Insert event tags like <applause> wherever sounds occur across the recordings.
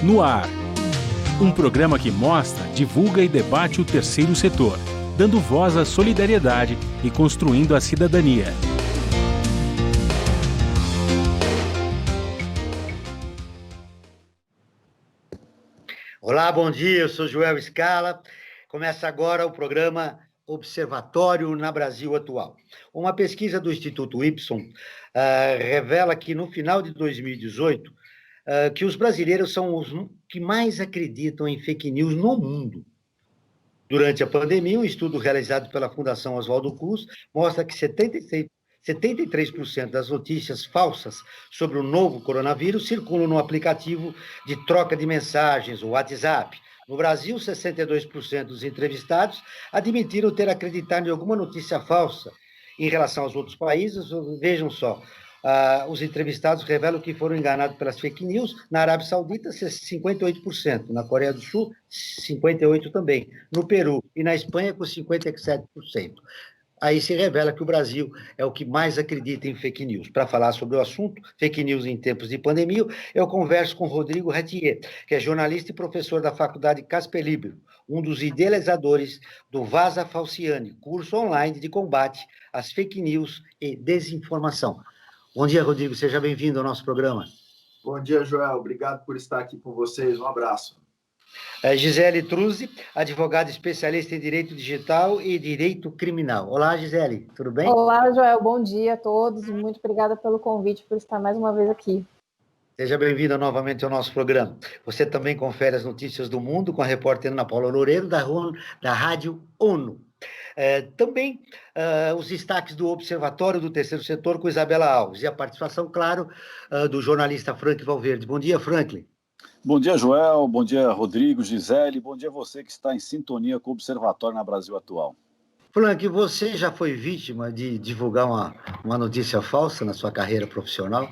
No ar. Um programa que mostra, divulga e debate o terceiro setor, dando voz à solidariedade e construindo a cidadania. Olá, bom dia. Eu sou Joel Scala. Começa agora o programa Observatório na Brasil Atual. Uma pesquisa do Instituto Y uh, revela que no final de 2018 uh, que os brasileiros são os que mais acreditam em fake news no mundo. Durante a pandemia, um estudo realizado pela Fundação Oswaldo Cruz mostra que 76, 73% das notícias falsas sobre o novo coronavírus circulam no aplicativo de troca de mensagens, o WhatsApp. No Brasil, 62% dos entrevistados admitiram ter acreditado em alguma notícia falsa. Em relação aos outros países, vejam só, Uh, os entrevistados revelam que foram enganados pelas fake news. Na Arábia Saudita, 58%. Na Coreia do Sul, 58% também. No Peru e na Espanha, com 57%. Aí se revela que o Brasil é o que mais acredita em fake news. Para falar sobre o assunto, fake news em tempos de pandemia, eu converso com Rodrigo Retier, que é jornalista e professor da Faculdade Casper Libero, um dos idealizadores do Vaza Falciane, curso online de combate às fake news e desinformação. Bom dia, Rodrigo. Seja bem-vindo ao nosso programa. Bom dia, Joel. Obrigado por estar aqui com vocês. Um abraço. É Gisele Truzzi, advogada especialista em direito digital e direito criminal. Olá, Gisele, tudo bem? Olá, Joel. Bom dia a todos. Muito obrigada pelo convite, por estar mais uma vez aqui. Seja bem-vinda novamente ao nosso programa. Você também confere as notícias do mundo com a repórter Ana Paula Loureiro, da, da Rádio ONU. É, também uh, os destaques do Observatório do Terceiro Setor com Isabela Alves e a participação, claro, uh, do jornalista Frank Valverde. Bom dia, Franklin. Bom dia, Joel. Bom dia, Rodrigo, Gisele. Bom dia você que está em sintonia com o Observatório na Brasil Atual. Frank, você já foi vítima de divulgar uma, uma notícia falsa na sua carreira profissional?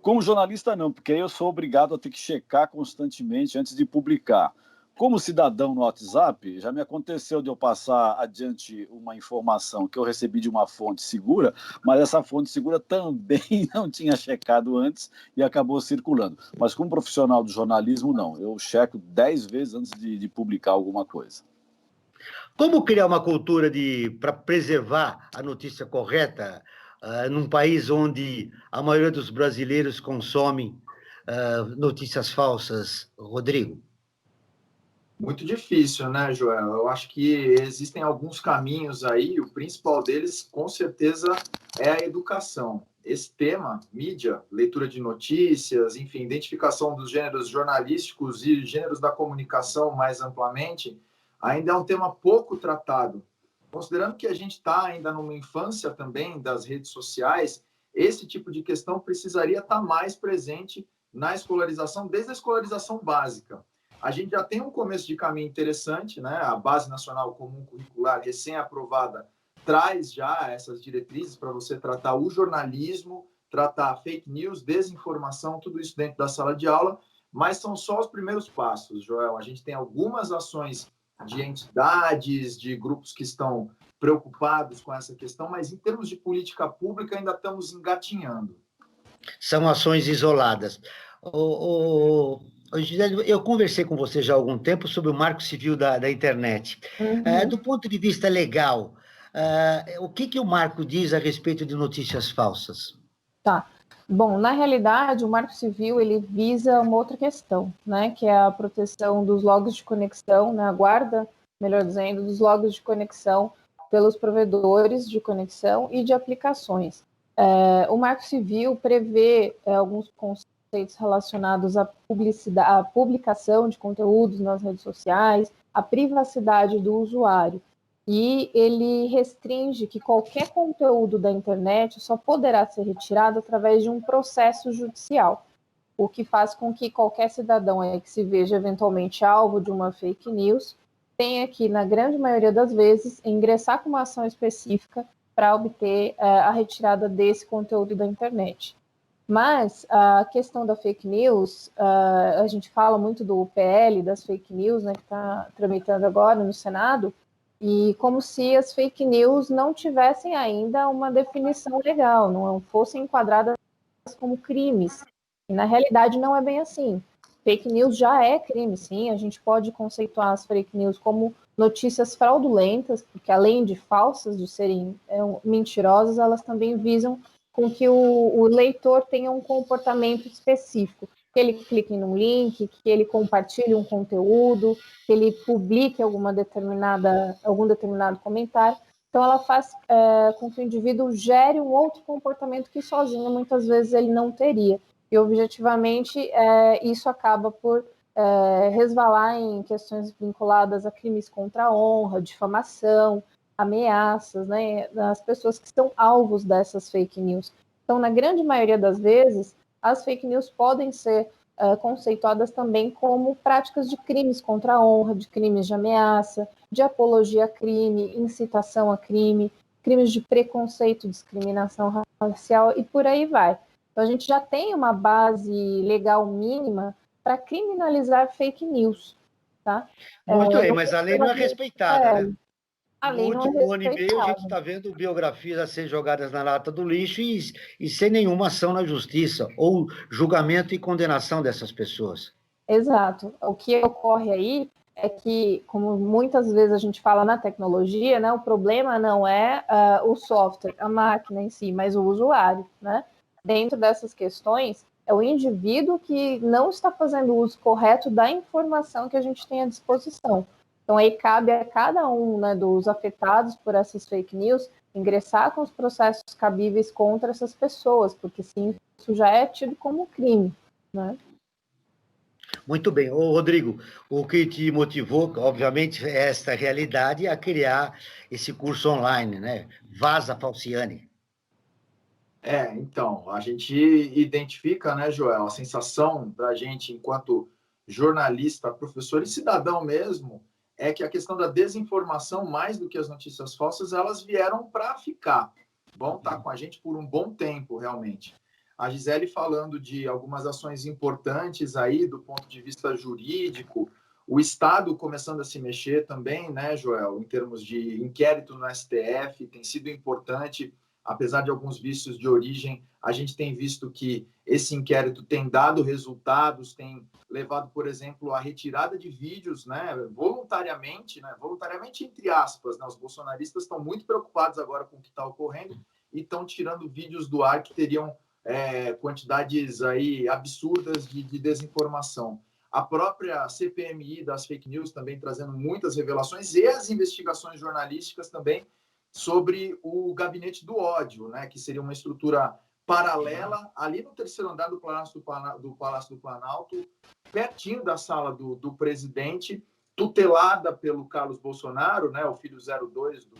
Como jornalista, não, porque aí eu sou obrigado a ter que checar constantemente antes de publicar. Como cidadão no WhatsApp, já me aconteceu de eu passar adiante uma informação que eu recebi de uma fonte segura, mas essa fonte segura também <laughs> não tinha checado antes e acabou circulando. Mas como profissional do jornalismo, não. Eu checo dez vezes antes de, de publicar alguma coisa. Como criar uma cultura de para preservar a notícia correta uh, num país onde a maioria dos brasileiros consomem uh, notícias falsas, Rodrigo? Muito difícil, né, Joel? Eu acho que existem alguns caminhos aí, o principal deles, com certeza, é a educação. Esse tema, mídia, leitura de notícias, enfim, identificação dos gêneros jornalísticos e gêneros da comunicação mais amplamente, ainda é um tema pouco tratado. Considerando que a gente está ainda numa infância também das redes sociais, esse tipo de questão precisaria estar tá mais presente na escolarização, desde a escolarização básica a gente já tem um começo de caminho interessante, né? A Base Nacional Comum Curricular, recém-aprovada, traz já essas diretrizes para você tratar o jornalismo, tratar fake news, desinformação, tudo isso dentro da sala de aula, mas são só os primeiros passos, Joel. A gente tem algumas ações de entidades, de grupos que estão preocupados com essa questão, mas em termos de política pública ainda estamos engatinhando. São ações isoladas. O, o, Gisele, eu conversei com você já há algum tempo sobre o marco civil da, da internet. Uhum. É, do ponto de vista legal, é, o que, que o marco diz a respeito de notícias falsas? Tá. Bom, na realidade, o Marco Civil ele visa uma outra questão, né, que é a proteção dos logos de conexão, né, a guarda, melhor dizendo, dos logos de conexão pelos provedores de conexão e de aplicações. É, o Marco Civil prevê é, alguns conceitos conceitos relacionados à, publicidade, à publicação de conteúdos nas redes sociais, à privacidade do usuário. E ele restringe que qualquer conteúdo da internet só poderá ser retirado através de um processo judicial, o que faz com que qualquer cidadão que se veja eventualmente alvo de uma fake news tenha que, na grande maioria das vezes, ingressar com uma ação específica para obter uh, a retirada desse conteúdo da internet. Mas a questão da fake news, a gente fala muito do PL, das fake news, né, que está tramitando agora no Senado, e como se as fake news não tivessem ainda uma definição legal, não fossem enquadradas como crimes. E na realidade não é bem assim. fake news já é crime, sim. A gente pode conceituar as fake news como notícias fraudulentas, porque além de falsas, de serem é, mentirosas, elas também visam com que o, o, leitor tenha um comportamento específico. Que ele clique num link, que ele compartilhe um conteúdo, que ele publique alguma determinada, algum determinado comentário. Então, ela faz é, com que o indivíduo gere um outro comportamento que sozinho muitas vezes ele não teria. E objetivamente, é, isso acaba por é, resvalar em questões vinculadas a crimes contra a honra, difamação, ameaças, né, das pessoas que são alvos dessas fake news. Então, na grande maioria das vezes, as fake news podem ser é, conceituadas também como práticas de crimes contra a honra, de crimes de ameaça, de apologia a crime, incitação a crime, crimes de preconceito, discriminação racial e por aí vai. Então, a gente já tem uma base legal mínima para criminalizar fake news. Tá? Muito é, bem, mas a lei não é respeitada, é, né? No último é ano e meio, a gente está vendo biografias a serem jogadas na lata do lixo e, e sem nenhuma ação na justiça, ou julgamento e condenação dessas pessoas. Exato. O que ocorre aí é que, como muitas vezes a gente fala na tecnologia, né, o problema não é uh, o software, a máquina em si, mas o usuário. Né? Dentro dessas questões, é o indivíduo que não está fazendo uso correto da informação que a gente tem à disposição. Então, aí cabe a cada um né, dos afetados por essas fake news ingressar com os processos cabíveis contra essas pessoas, porque sim, isso já é tido como crime. Né? Muito bem. Ô, Rodrigo, o que te motivou, obviamente, é esta realidade a criar esse curso online, né? Vaza Falciane. É, então, a gente identifica, né, Joel, a sensação da gente, enquanto jornalista, professor e cidadão mesmo, é que a questão da desinformação, mais do que as notícias falsas, elas vieram para ficar. Vão estar tá com a gente por um bom tempo, realmente. A Gisele falando de algumas ações importantes aí do ponto de vista jurídico, o Estado começando a se mexer também, né, Joel, em termos de inquérito no STF, tem sido importante apesar de alguns vícios de origem, a gente tem visto que esse inquérito tem dado resultados, tem levado, por exemplo, à retirada de vídeos, né, voluntariamente, né, voluntariamente entre aspas, né, os bolsonaristas estão muito preocupados agora com o que está ocorrendo e estão tirando vídeos do ar que teriam é, quantidades aí absurdas de, de desinformação. A própria CPMI das fake news também trazendo muitas revelações e as investigações jornalísticas também sobre o gabinete do ódio, né, que seria uma estrutura paralela ali no terceiro andar do Palácio do, do, Palácio do Planalto, pertinho da sala do, do, presidente, tutelada pelo Carlos Bolsonaro, né, o filho 02 do,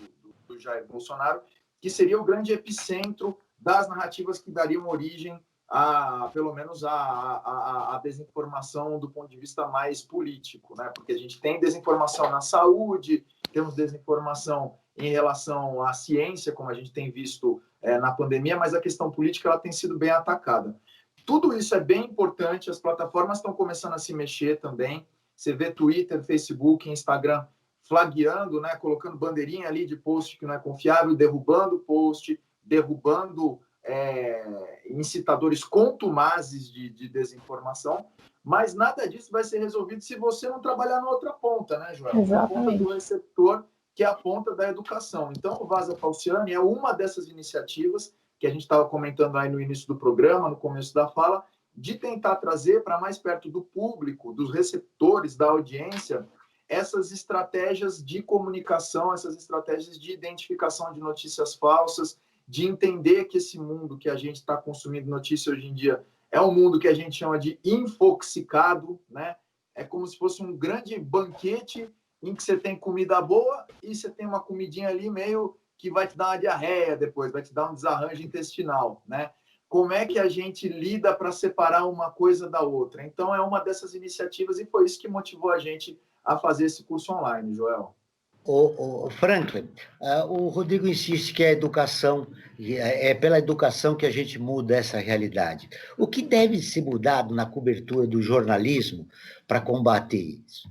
do Jair Bolsonaro, que seria o grande epicentro das narrativas que dariam origem a, pelo menos, a, a, a, desinformação do ponto de vista mais político, né? Porque a gente tem desinformação na saúde, temos desinformação em relação à ciência, como a gente tem visto é, na pandemia, mas a questão política ela tem sido bem atacada. Tudo isso é bem importante, as plataformas estão começando a se mexer também. Você vê Twitter, Facebook, Instagram flagueando, né, colocando bandeirinha ali de post que não é confiável, derrubando post, derrubando é, incitadores contumazes de, de, desinformação, mas nada disso vai ser resolvido se você não trabalhar na outra ponta, né, Joel? Exatamente. Na ponta do receptor que é a ponta da educação. Então, o Vaza Falciani é uma dessas iniciativas que a gente estava comentando aí no início do programa, no começo da fala, de tentar trazer para mais perto do público, dos receptores, da audiência, essas estratégias de comunicação, essas estratégias de identificação de notícias falsas, de entender que esse mundo que a gente está consumindo notícia hoje em dia é um mundo que a gente chama de infoxicado, né? É como se fosse um grande banquete em que você tem comida boa e você tem uma comidinha ali meio que vai te dar uma diarreia depois, vai te dar um desarranjo intestinal, né? Como é que a gente lida para separar uma coisa da outra? Então, é uma dessas iniciativas e foi isso que motivou a gente a fazer esse curso online, Joel. O, o Franklin, uh, o Rodrigo insiste que a educação é, é pela educação que a gente muda essa realidade. O que deve ser mudado na cobertura do jornalismo para combater isso?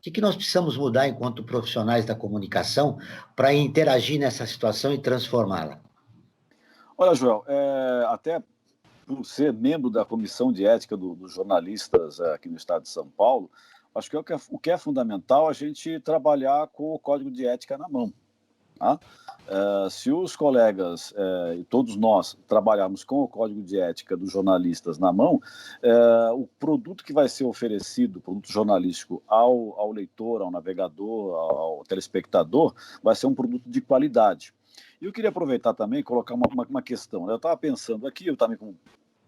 O que, que nós precisamos mudar enquanto profissionais da comunicação para interagir nessa situação e transformá-la? Olha, Joel, é, até por ser membro da comissão de ética do, dos jornalistas aqui no estado de São Paulo, acho que, é o que é, o que é fundamental a gente trabalhar com o código de ética na mão. Tá? Uh, se os colegas uh, e todos nós trabalharmos com o código de ética dos jornalistas na mão, uh, o produto que vai ser oferecido, o produto jornalístico ao, ao leitor, ao navegador, ao, ao, telespectador, vai ser um produto de qualidade. E eu queria aproveitar também e colocar uma, uma, uma questão. Eu estava pensando aqui, eu também como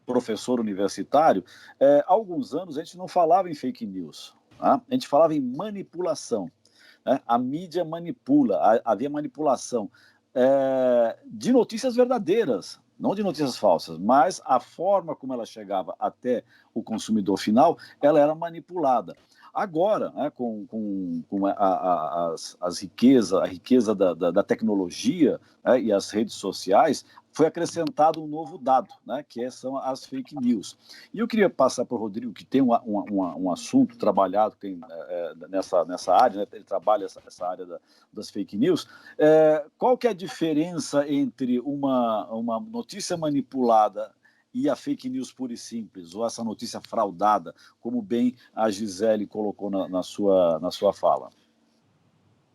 professor universitário, há alguns anos a gente não falava em fake news, tá? a gente falava em manipulação. Né? A mídia manipula, havia manipulação é, de notícias verdadeiras, não de notícias falsas, mas a forma como ela chegava até o consumidor final, ela era manipulada. Agora, né, com, com, com a, a, as, as riquezas, a riqueza da, da, da tecnologia né, e as redes sociais, foi acrescentado um novo dado, né, que é, são as fake news. E eu queria passar para o Rodrigo, que tem um, um, assunto trabalhado tem, é, é, nessa, nessa área, né, ele trabalha essa, essa área da, das fake news. É, qual que é a diferença entre uma, uma notícia manipulada e a fake news pura e simples, ou essa notícia fraudada, como bem a Gisele colocou na, na sua, na sua fala?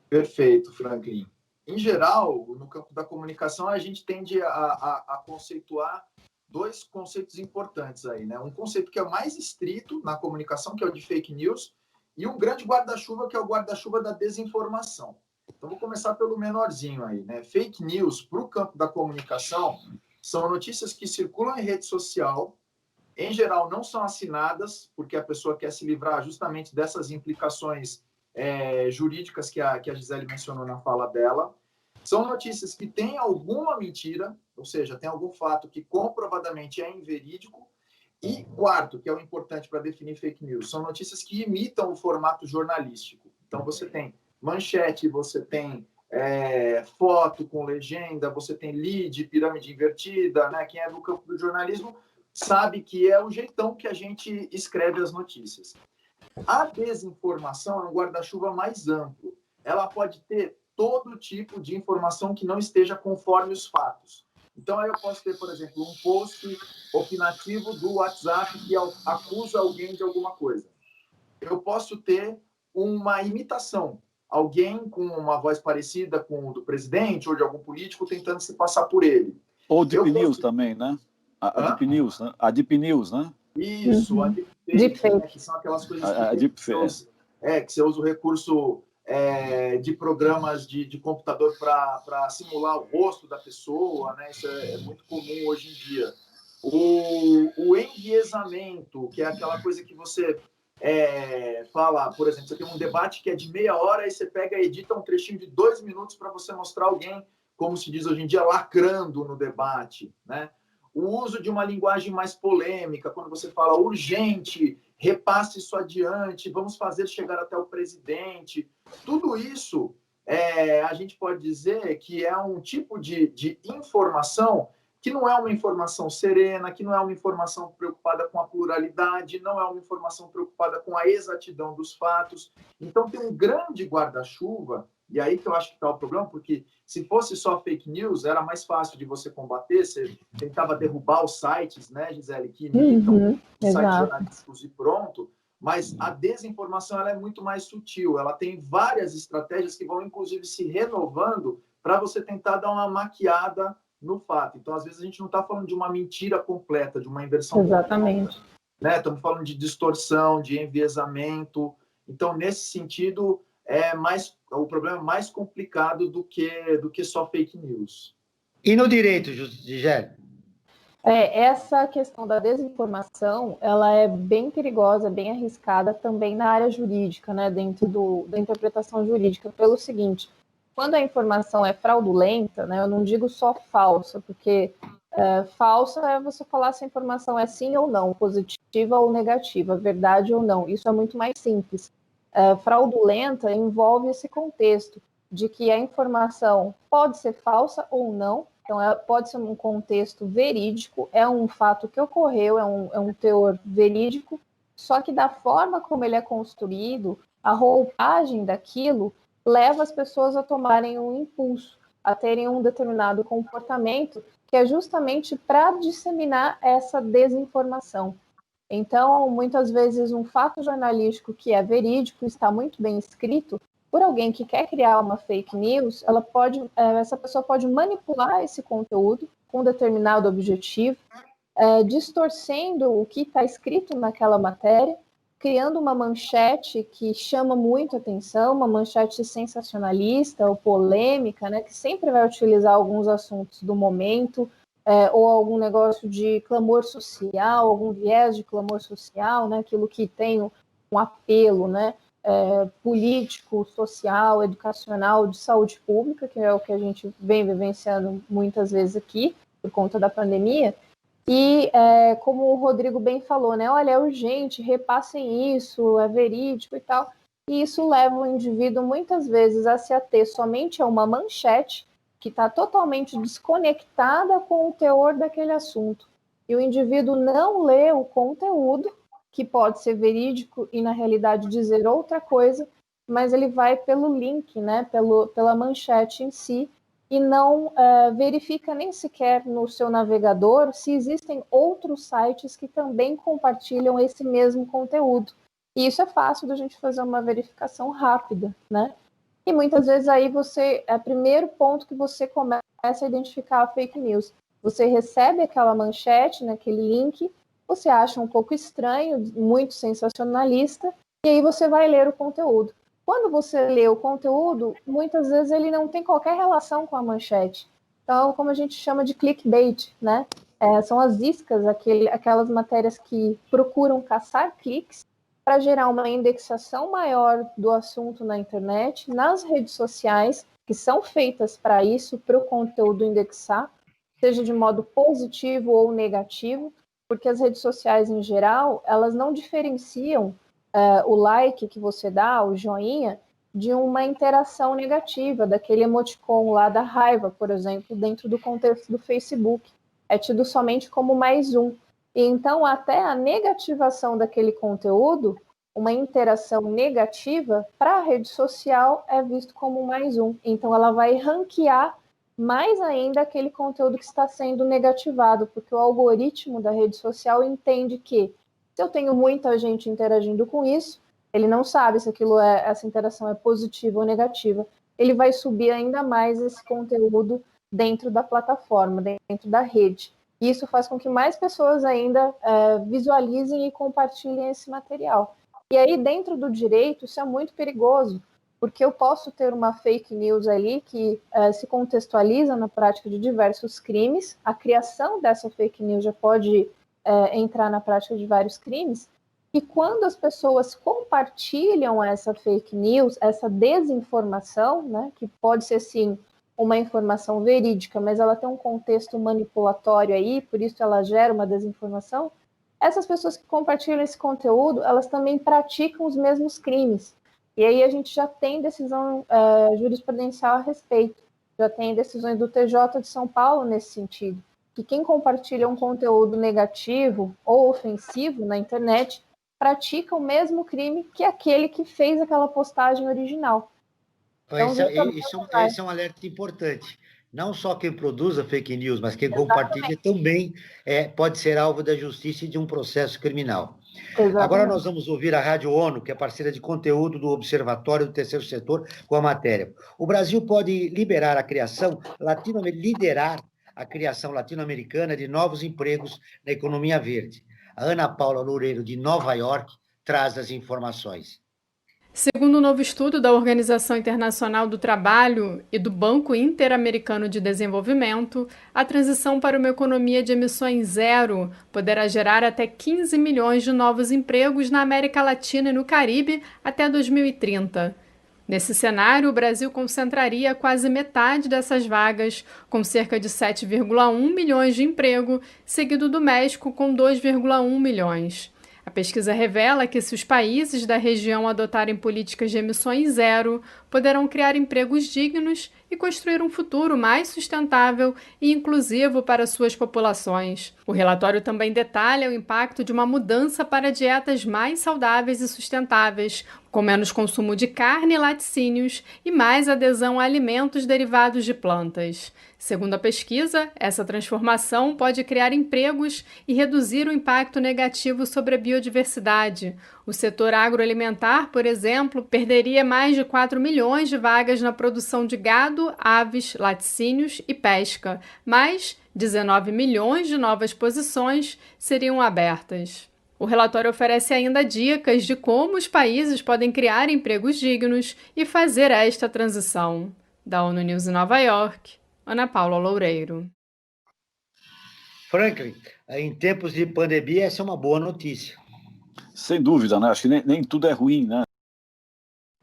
Perfeito, Franklin em geral, no campo da comunicação, a gente tende a, a, a, conceituar dois conceitos importantes aí, né? Um conceito que é mais estrito na comunicação, que é o de fake news, e um grande guarda-chuva, que é o guarda-chuva da desinformação. Então, vou começar pelo menorzinho aí, né? Fake news, para o campo da comunicação, são notícias que circulam em rede social, em geral não são assinadas, porque a pessoa quer se livrar justamente dessas implicações é, jurídicas que a, que a Gisele mencionou na fala dela. São notícias que têm alguma mentira, ou seja, tem algum fato que comprovadamente é inverídico. E quarto, que é o importante para definir fake news, são notícias que imitam o formato jornalístico. Então você tem manchete, você tem é, foto com legenda, você tem lead, pirâmide invertida, né? Quem é do campo do jornalismo sabe que é o jeitão que a gente escreve as notícias. A desinformação é um guarda-chuva mais amplo. Ela pode ter todo tipo de informação que não esteja conforme os fatos. Então, aí eu posso ter, por exemplo, um post opinativo do WhatsApp que acusa alguém de alguma coisa. Eu posso ter uma imitação, alguém com uma voz parecida com o do presidente ou de algum político tentando se passar por ele. Ou Deep News também, né? A, a Deep News, né? A Deep News, né? Isso, uhum. a deepfake, né, que são aquelas coisas a, que, a você usa, é, que você usa o recurso é, de programas de, de computador para simular o rosto da pessoa, né? Isso é, é, muito comum hoje em dia. O, o enviesamento, que é aquela coisa que você é, fala, por exemplo, você tem um debate que é de meia hora e você pega e edita um trechinho de dois minutos para você mostrar alguém, como se diz hoje em dia, lacrando no debate, né? O uso de uma linguagem mais polêmica, quando você fala urgente, repasse isso adiante, vamos fazer chegar até o presidente. Tudo isso é, a gente pode dizer que é um tipo de, de informação que não é uma informação serena, que não é uma informação preocupada com a pluralidade, não é uma informação preocupada com a exatidão dos fatos. Então, tem um grande guarda-chuva e aí que eu acho que está o problema, porque se fosse só fake news, era mais fácil de você combater, você tentava derrubar os sites, né, Gisele, que imitam uhum, sites jornalísticos e pronto, mas a desinformação ela é muito mais sutil, ela tem várias estratégias que vão, inclusive, se renovando para você tentar dar uma maquiada no fato. Então, às vezes, a gente não está falando de uma mentira completa, de uma inversão Exatamente. Completa, né? Estamos falando de distorção, de enviesamento. Então, nesse sentido, é mais o problema é mais complicado do que do que só fake news. E no direito, Gisele? É, essa questão da desinformação, ela é bem perigosa, bem arriscada também na área jurídica, né, dentro do, da interpretação jurídica, pelo seguinte, quando a informação é fraudulenta, né, eu não digo só falsa, porque é, falsa é você falar se a informação é sim ou não, positiva ou negativa, verdade ou não, isso é muito mais simples é, fraudulenta envolve esse contexto de que a informação pode ser falsa ou não, então ela pode ser um contexto verídico, é um fato que ocorreu, é um, é um teor verídico, só que da forma como ele é construído, a roupagem daquilo leva as pessoas a tomarem um impulso, a terem um determinado comportamento que é justamente para disseminar essa desinformação. Então, muitas vezes, um fato jornalístico que é verídico, está muito bem escrito, por alguém que quer criar uma fake news, ela pode, é, essa pessoa pode manipular esse conteúdo com um determinado objetivo, é, distorcendo o que está escrito naquela matéria, criando uma manchete que chama muito atenção, uma manchete sensacionalista ou polêmica, né, que sempre vai utilizar alguns assuntos do momento, é, ou algum negócio de clamor social, algum viés de clamor social, né, aquilo que tem um apelo né, é, político, social, educacional, de saúde pública, que é o que a gente vem vivenciando muitas vezes aqui, por conta da pandemia. E é, como o Rodrigo bem falou, né? Olha, é urgente, repassem isso, é verídico e tal. E isso leva o indivíduo muitas vezes a se ater somente a uma manchete que está totalmente desconectada com o teor daquele assunto. E o indivíduo não lê o conteúdo, que pode ser verídico e na realidade dizer outra coisa, mas ele vai pelo link, né, pelo, pela manchete em si, e não uh, verifica nem sequer no seu navegador se existem outros sites que também compartilham esse mesmo conteúdo. E isso é fácil da gente fazer uma verificação rápida, né? E muitas vezes aí você é o primeiro ponto que você começa a identificar a fake news. Você recebe aquela manchete naquele link, você acha um pouco estranho, muito sensacionalista, e aí você vai ler o conteúdo. Quando você lê o conteúdo, muitas vezes ele não tem qualquer relação com a manchete. Então, como a gente chama de clickbait, né? É, são as iscas, aquele, aquelas matérias que procuram caçar cliques para gerar uma indexação maior do assunto na internet, nas redes sociais, que são feitas para isso, para o conteúdo indexar, seja de modo positivo ou negativo, porque as redes sociais em geral, elas não diferenciam uh, o like que você dá, o joinha, de uma interação negativa, daquele emoticon lá da raiva, por exemplo, dentro do contexto do Facebook. É tido somente como mais um. Então, até a negativação daquele conteúdo, uma interação negativa, para a rede social é visto como mais um. Então, ela vai ranquear mais ainda aquele conteúdo que está sendo negativado, porque o algoritmo da rede social entende que se eu tenho muita gente interagindo com isso, ele não sabe se aquilo é essa interação é positiva ou negativa. Ele vai subir ainda mais esse conteúdo dentro da plataforma, dentro da rede. E isso faz com que mais pessoas ainda é, visualizem e compartilhem esse material. E aí, dentro do direito, isso é muito perigoso, porque eu posso ter uma fake news ali que é, se contextualiza na prática de diversos crimes, a criação dessa fake news já pode é, entrar na prática de vários crimes, e quando as pessoas compartilham essa fake news, essa desinformação, né, que pode ser sim uma informação verídica, mas ela tem um contexto manipulatório aí, por isso ela gera uma desinformação. Essas pessoas que compartilham esse conteúdo, elas também praticam os mesmos crimes. E aí a gente já tem decisão é, jurisprudencial a respeito, já tem decisões do TJ de São Paulo nesse sentido, que quem compartilha um conteúdo negativo ou ofensivo na internet pratica o mesmo crime que aquele que fez aquela postagem original. Então, esse, é, esse, é, esse, é um alerta importante. Não só quem produz a fake news, mas quem Exatamente. compartilha também é, pode ser alvo da justiça e de um processo criminal. Exatamente. Agora nós vamos ouvir a Rádio ONU, que é parceira de conteúdo do Observatório do Terceiro Setor, com a matéria. O Brasil pode liberar a criação latino liderar a criação latino-americana de novos empregos na economia verde. A Ana Paula Loureiro, de Nova York, traz as informações. Segundo um novo estudo da Organização Internacional do Trabalho e do Banco Interamericano de Desenvolvimento, a transição para uma economia de emissões zero poderá gerar até 15 milhões de novos empregos na América Latina e no Caribe até 2030. Nesse cenário, o Brasil concentraria quase metade dessas vagas, com cerca de 7,1 milhões de emprego, seguido do México com 2,1 milhões. A pesquisa revela que, se os países da região adotarem políticas de emissões zero, poderão criar empregos dignos e construir um futuro mais sustentável e inclusivo para suas populações. O relatório também detalha o impacto de uma mudança para dietas mais saudáveis e sustentáveis, com menos consumo de carne e laticínios e mais adesão a alimentos derivados de plantas. Segundo a pesquisa, essa transformação pode criar empregos e reduzir o impacto negativo sobre a biodiversidade. O setor agroalimentar, por exemplo, perderia mais de 4 milhões de vagas na produção de gado, aves, laticínios e pesca, mas 19 milhões de novas posições seriam abertas. O relatório oferece ainda dicas de como os países podem criar empregos dignos e fazer esta transição. Da ONU News em Nova York, Ana Paula Loureiro. Franklin, em tempos de pandemia, essa é uma boa notícia. Sem dúvida, né? Acho que nem, nem tudo é ruim, né?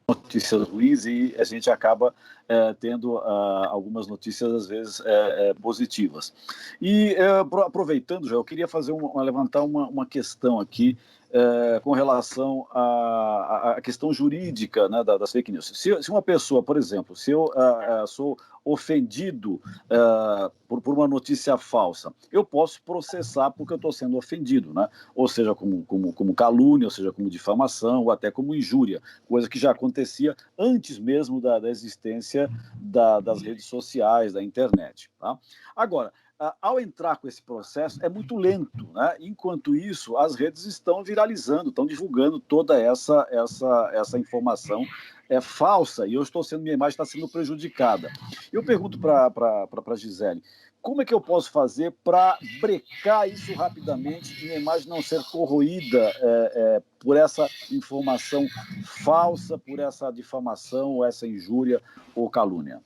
Notícias ruins e a gente acaba é, tendo uh, algumas notícias, às vezes, é, é, positivas. E aproveitando, já, eu queria fazer uma, levantar uma, uma questão aqui é, com relação à, à, questão jurídica né, das fake news. Se, se, uma pessoa, por exemplo, se eu uh, sou ofendido uh, por, por, uma notícia falsa, eu posso processar porque eu estou sendo ofendido, né? ou seja, como, como, como calúnia, ou seja, como difamação, ou até como injúria, coisa que já acontecia antes mesmo da, da existência da, das redes sociais, da internet. Tá? Agora, ao entrar com esse processo, é muito lento. Né? Enquanto isso, as redes estão viralizando, estão divulgando toda essa, essa, essa informação é falsa e eu estou sendo, minha imagem está sendo prejudicada. Eu pergunto para a Gisele, como é que eu posso fazer para brecar isso rapidamente e minha imagem não ser corroída é, é, por essa informação falsa, por essa difamação, essa injúria ou calúnia?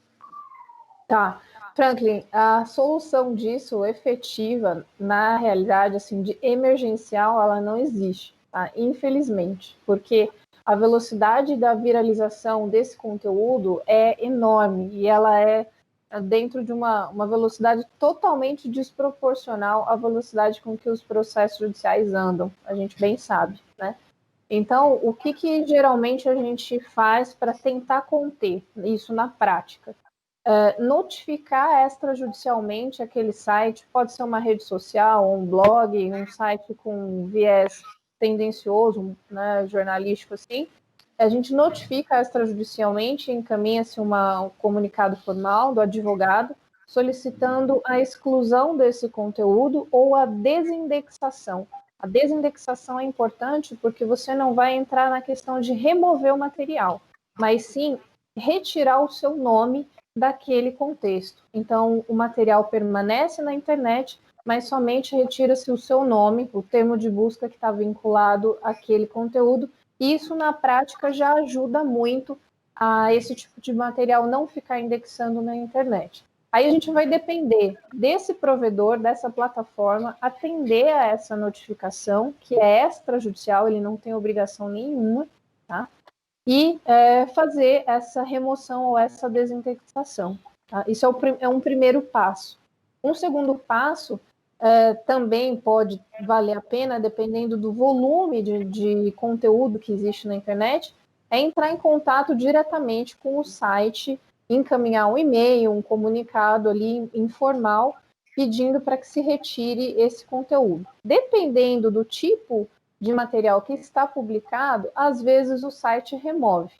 Tá. Franklin, a solução disso efetiva, na realidade, assim, de emergencial, ela não existe, tá? Infelizmente, porque a velocidade da viralização desse conteúdo é enorme e ela é dentro de uma, uma velocidade totalmente desproporcional à velocidade com que os processos judiciais andam, a gente bem sabe, né? Então, o que, que geralmente a gente faz para tentar conter isso na prática? É, notificar extrajudicialmente aquele site, pode ser uma rede social, um blog, um site com viés tendencioso, né, jornalístico assim, a gente notifica extrajudicialmente, encaminha-se um comunicado formal do advogado solicitando a exclusão desse conteúdo ou a desindexação. A desindexação é importante porque você não vai entrar na questão de remover o material, mas sim retirar o seu nome daquele contexto. Então, o material permanece na internet, mas somente retira-se o seu nome, o termo de busca que está vinculado àquele conteúdo. Isso, na prática, já ajuda muito a esse tipo de material não ficar indexando na internet. Aí a gente vai depender desse provedor, dessa plataforma, atender a essa notificação, que é extrajudicial, ele não tem obrigação nenhuma, tá? E é, fazer essa remoção ou essa desindexação. Tá? Isso é, o, é, um primeiro passo. Um segundo passo é, também pode valer a pena, dependendo do volume de, de conteúdo que existe na internet, é entrar em contato diretamente com o site, encaminhar um e-mail, um comunicado ali informal, pedindo para que se retire esse conteúdo. Dependendo do tipo de material que está publicado, às vezes o site remove,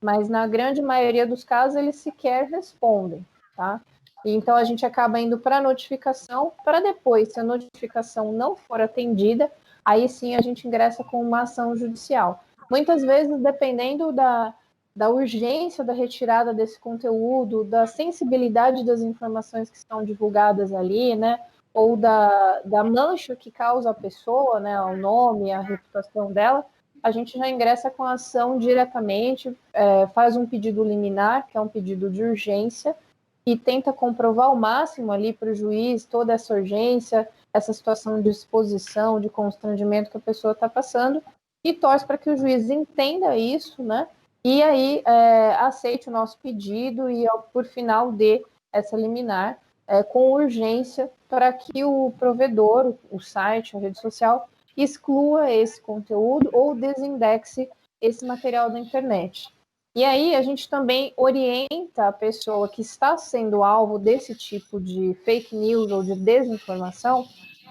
mas na grande maioria dos casos eles sequer respondem, tá? Então a gente acaba indo para a notificação, para depois, se a notificação não for atendida, aí sim a gente ingressa com uma ação judicial. Muitas vezes, dependendo da, da urgência da retirada desse conteúdo, da sensibilidade das informações que estão divulgadas ali, né? Ou da, da mancha que causa a pessoa, né, o nome, a reputação dela, a gente já ingressa com a ação diretamente, é, faz um pedido liminar, que é um pedido de urgência, e tenta comprovar ao máximo ali para o juiz toda essa urgência, essa situação de exposição, de constrangimento que a pessoa está passando, e torce para que o juiz entenda isso, né? E aí é, aceite o nosso pedido e, por final, dê essa liminar é, com urgência para que o provedor, o site, a rede social, exclua esse conteúdo ou desindexe esse material da internet. E aí a gente também orienta a pessoa que está sendo alvo desse tipo de fake news ou de desinformação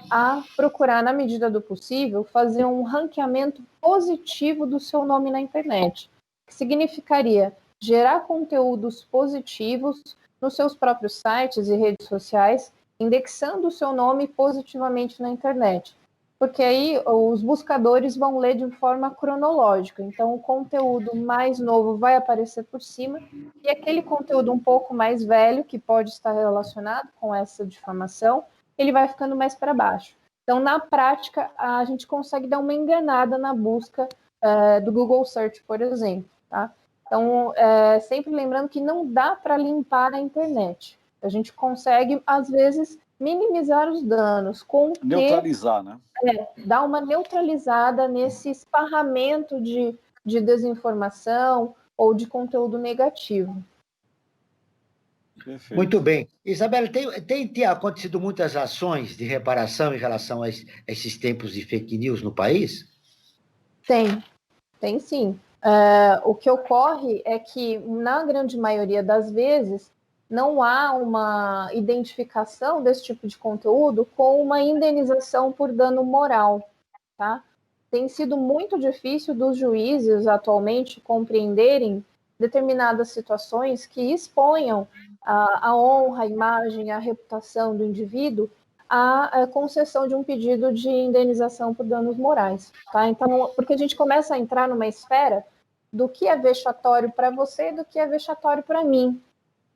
a procurar, na medida do possível, fazer um ranqueamento positivo do seu nome na internet, que significaria gerar conteúdos positivos nos seus próprios sites e redes sociais, indexando o seu nome positivamente na internet. Porque aí os buscadores vão ler de forma cronológica. Então, o conteúdo mais novo vai aparecer por cima, e aquele conteúdo um pouco mais velho, que pode estar relacionado com essa difamação, ele vai ficando mais para baixo. Então, na prática, a gente consegue dar uma enganada na busca é, do Google Search, por exemplo. Tá? Então, é, sempre lembrando que não dá para limpar a internet. A gente consegue, às vezes, minimizar os danos. Com Neutralizar, né? É, dar uma neutralizada nesse esparramento de, de desinformação ou de conteúdo negativo. Perfeito. Muito bem. Isabela, tem, tem, tem, acontecido muitas ações de reparação em relação a, esses tempos de fake news no país? Tem, tem sim. Uh, o que ocorre é que, na grande maioria das vezes, não há uma identificação desse tipo de conteúdo com uma indenização por dano moral, tá? Tem sido muito difícil dos juízes atualmente compreenderem determinadas situações que exponham a, a honra, a imagem, a reputação do indivíduo à, concessão de um pedido de indenização por danos morais. Tá? Então, porque a gente começa a entrar numa esfera do que é vexatório para você e do que é vexatório para mim.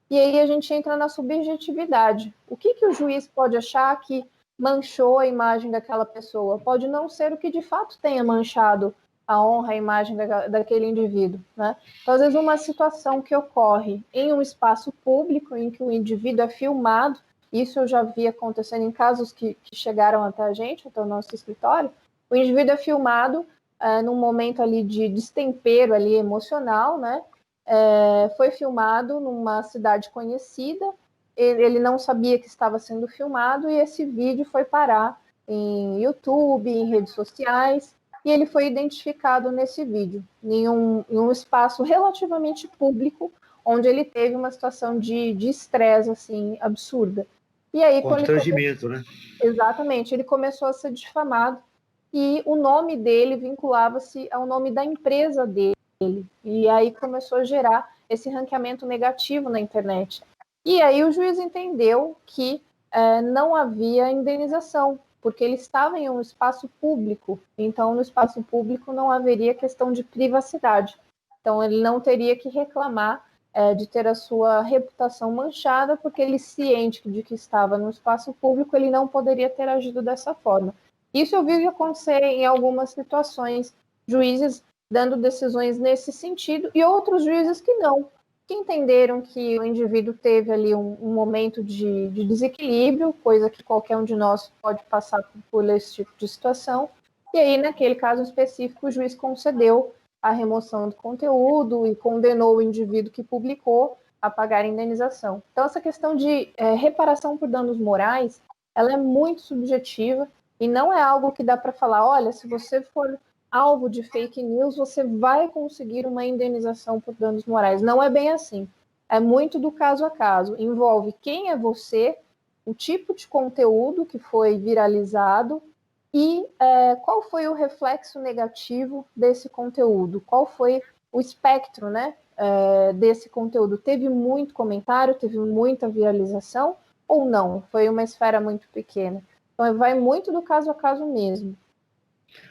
E aí a gente entra na subjetividade. O que, que o juiz pode achar que manchou a imagem daquela pessoa? Pode não ser o que de fato tenha manchado a honra, a imagem da, daquele indivíduo. Né? Então, às vezes, uma situação que ocorre em um espaço público, em que o indivíduo é filmado, isso eu já vi acontecendo em casos que, que chegaram até a gente, até o nosso escritório, o indivíduo é filmado é, num momento ali de destempero ali emocional, né? É, foi filmado numa cidade conhecida, ele, ele não sabia que estava sendo filmado e esse vídeo foi parar em YouTube, em redes sociais, e ele foi identificado nesse vídeo, em um, em um espaço relativamente público, onde ele teve uma situação de estresse, assim, absurda. E aí, Constrangimento, ele... né? Exatamente, ele começou a ser difamado, e o nome dele vinculava-se ao nome da empresa dele, e aí começou a gerar esse ranqueamento negativo na internet. E aí o juiz entendeu que é, não havia indenização, porque ele estava em um espaço público, então no espaço público não haveria questão de privacidade. Então ele não teria que reclamar é, de ter a sua reputação manchada, porque ele ciente de que estava no espaço público, ele não poderia ter agido dessa forma. Isso eu vi acontecer em algumas situações, juízes dando decisões nesse sentido e outros juízes que não, que entenderam que o indivíduo teve ali um, um momento de, de, desequilíbrio, coisa que qualquer um de nós pode passar por, por esse tipo de situação. E aí, naquele caso específico, o juiz concedeu a remoção do conteúdo e condenou o indivíduo que publicou a pagar a indenização. Então, essa questão de é, reparação por danos morais, ela é muito subjetiva e não é algo que dá para falar, olha, se você for alvo de fake news, você vai conseguir uma indenização por danos morais. Não é bem assim. É muito do caso a caso. Envolve quem é você, o tipo de conteúdo que foi viralizado e é, qual foi o reflexo negativo desse conteúdo, qual foi o espectro né, é, desse conteúdo. Teve muito comentário, teve muita viralização ou não? Foi uma esfera muito pequena. Então, vai muito do caso a caso mesmo.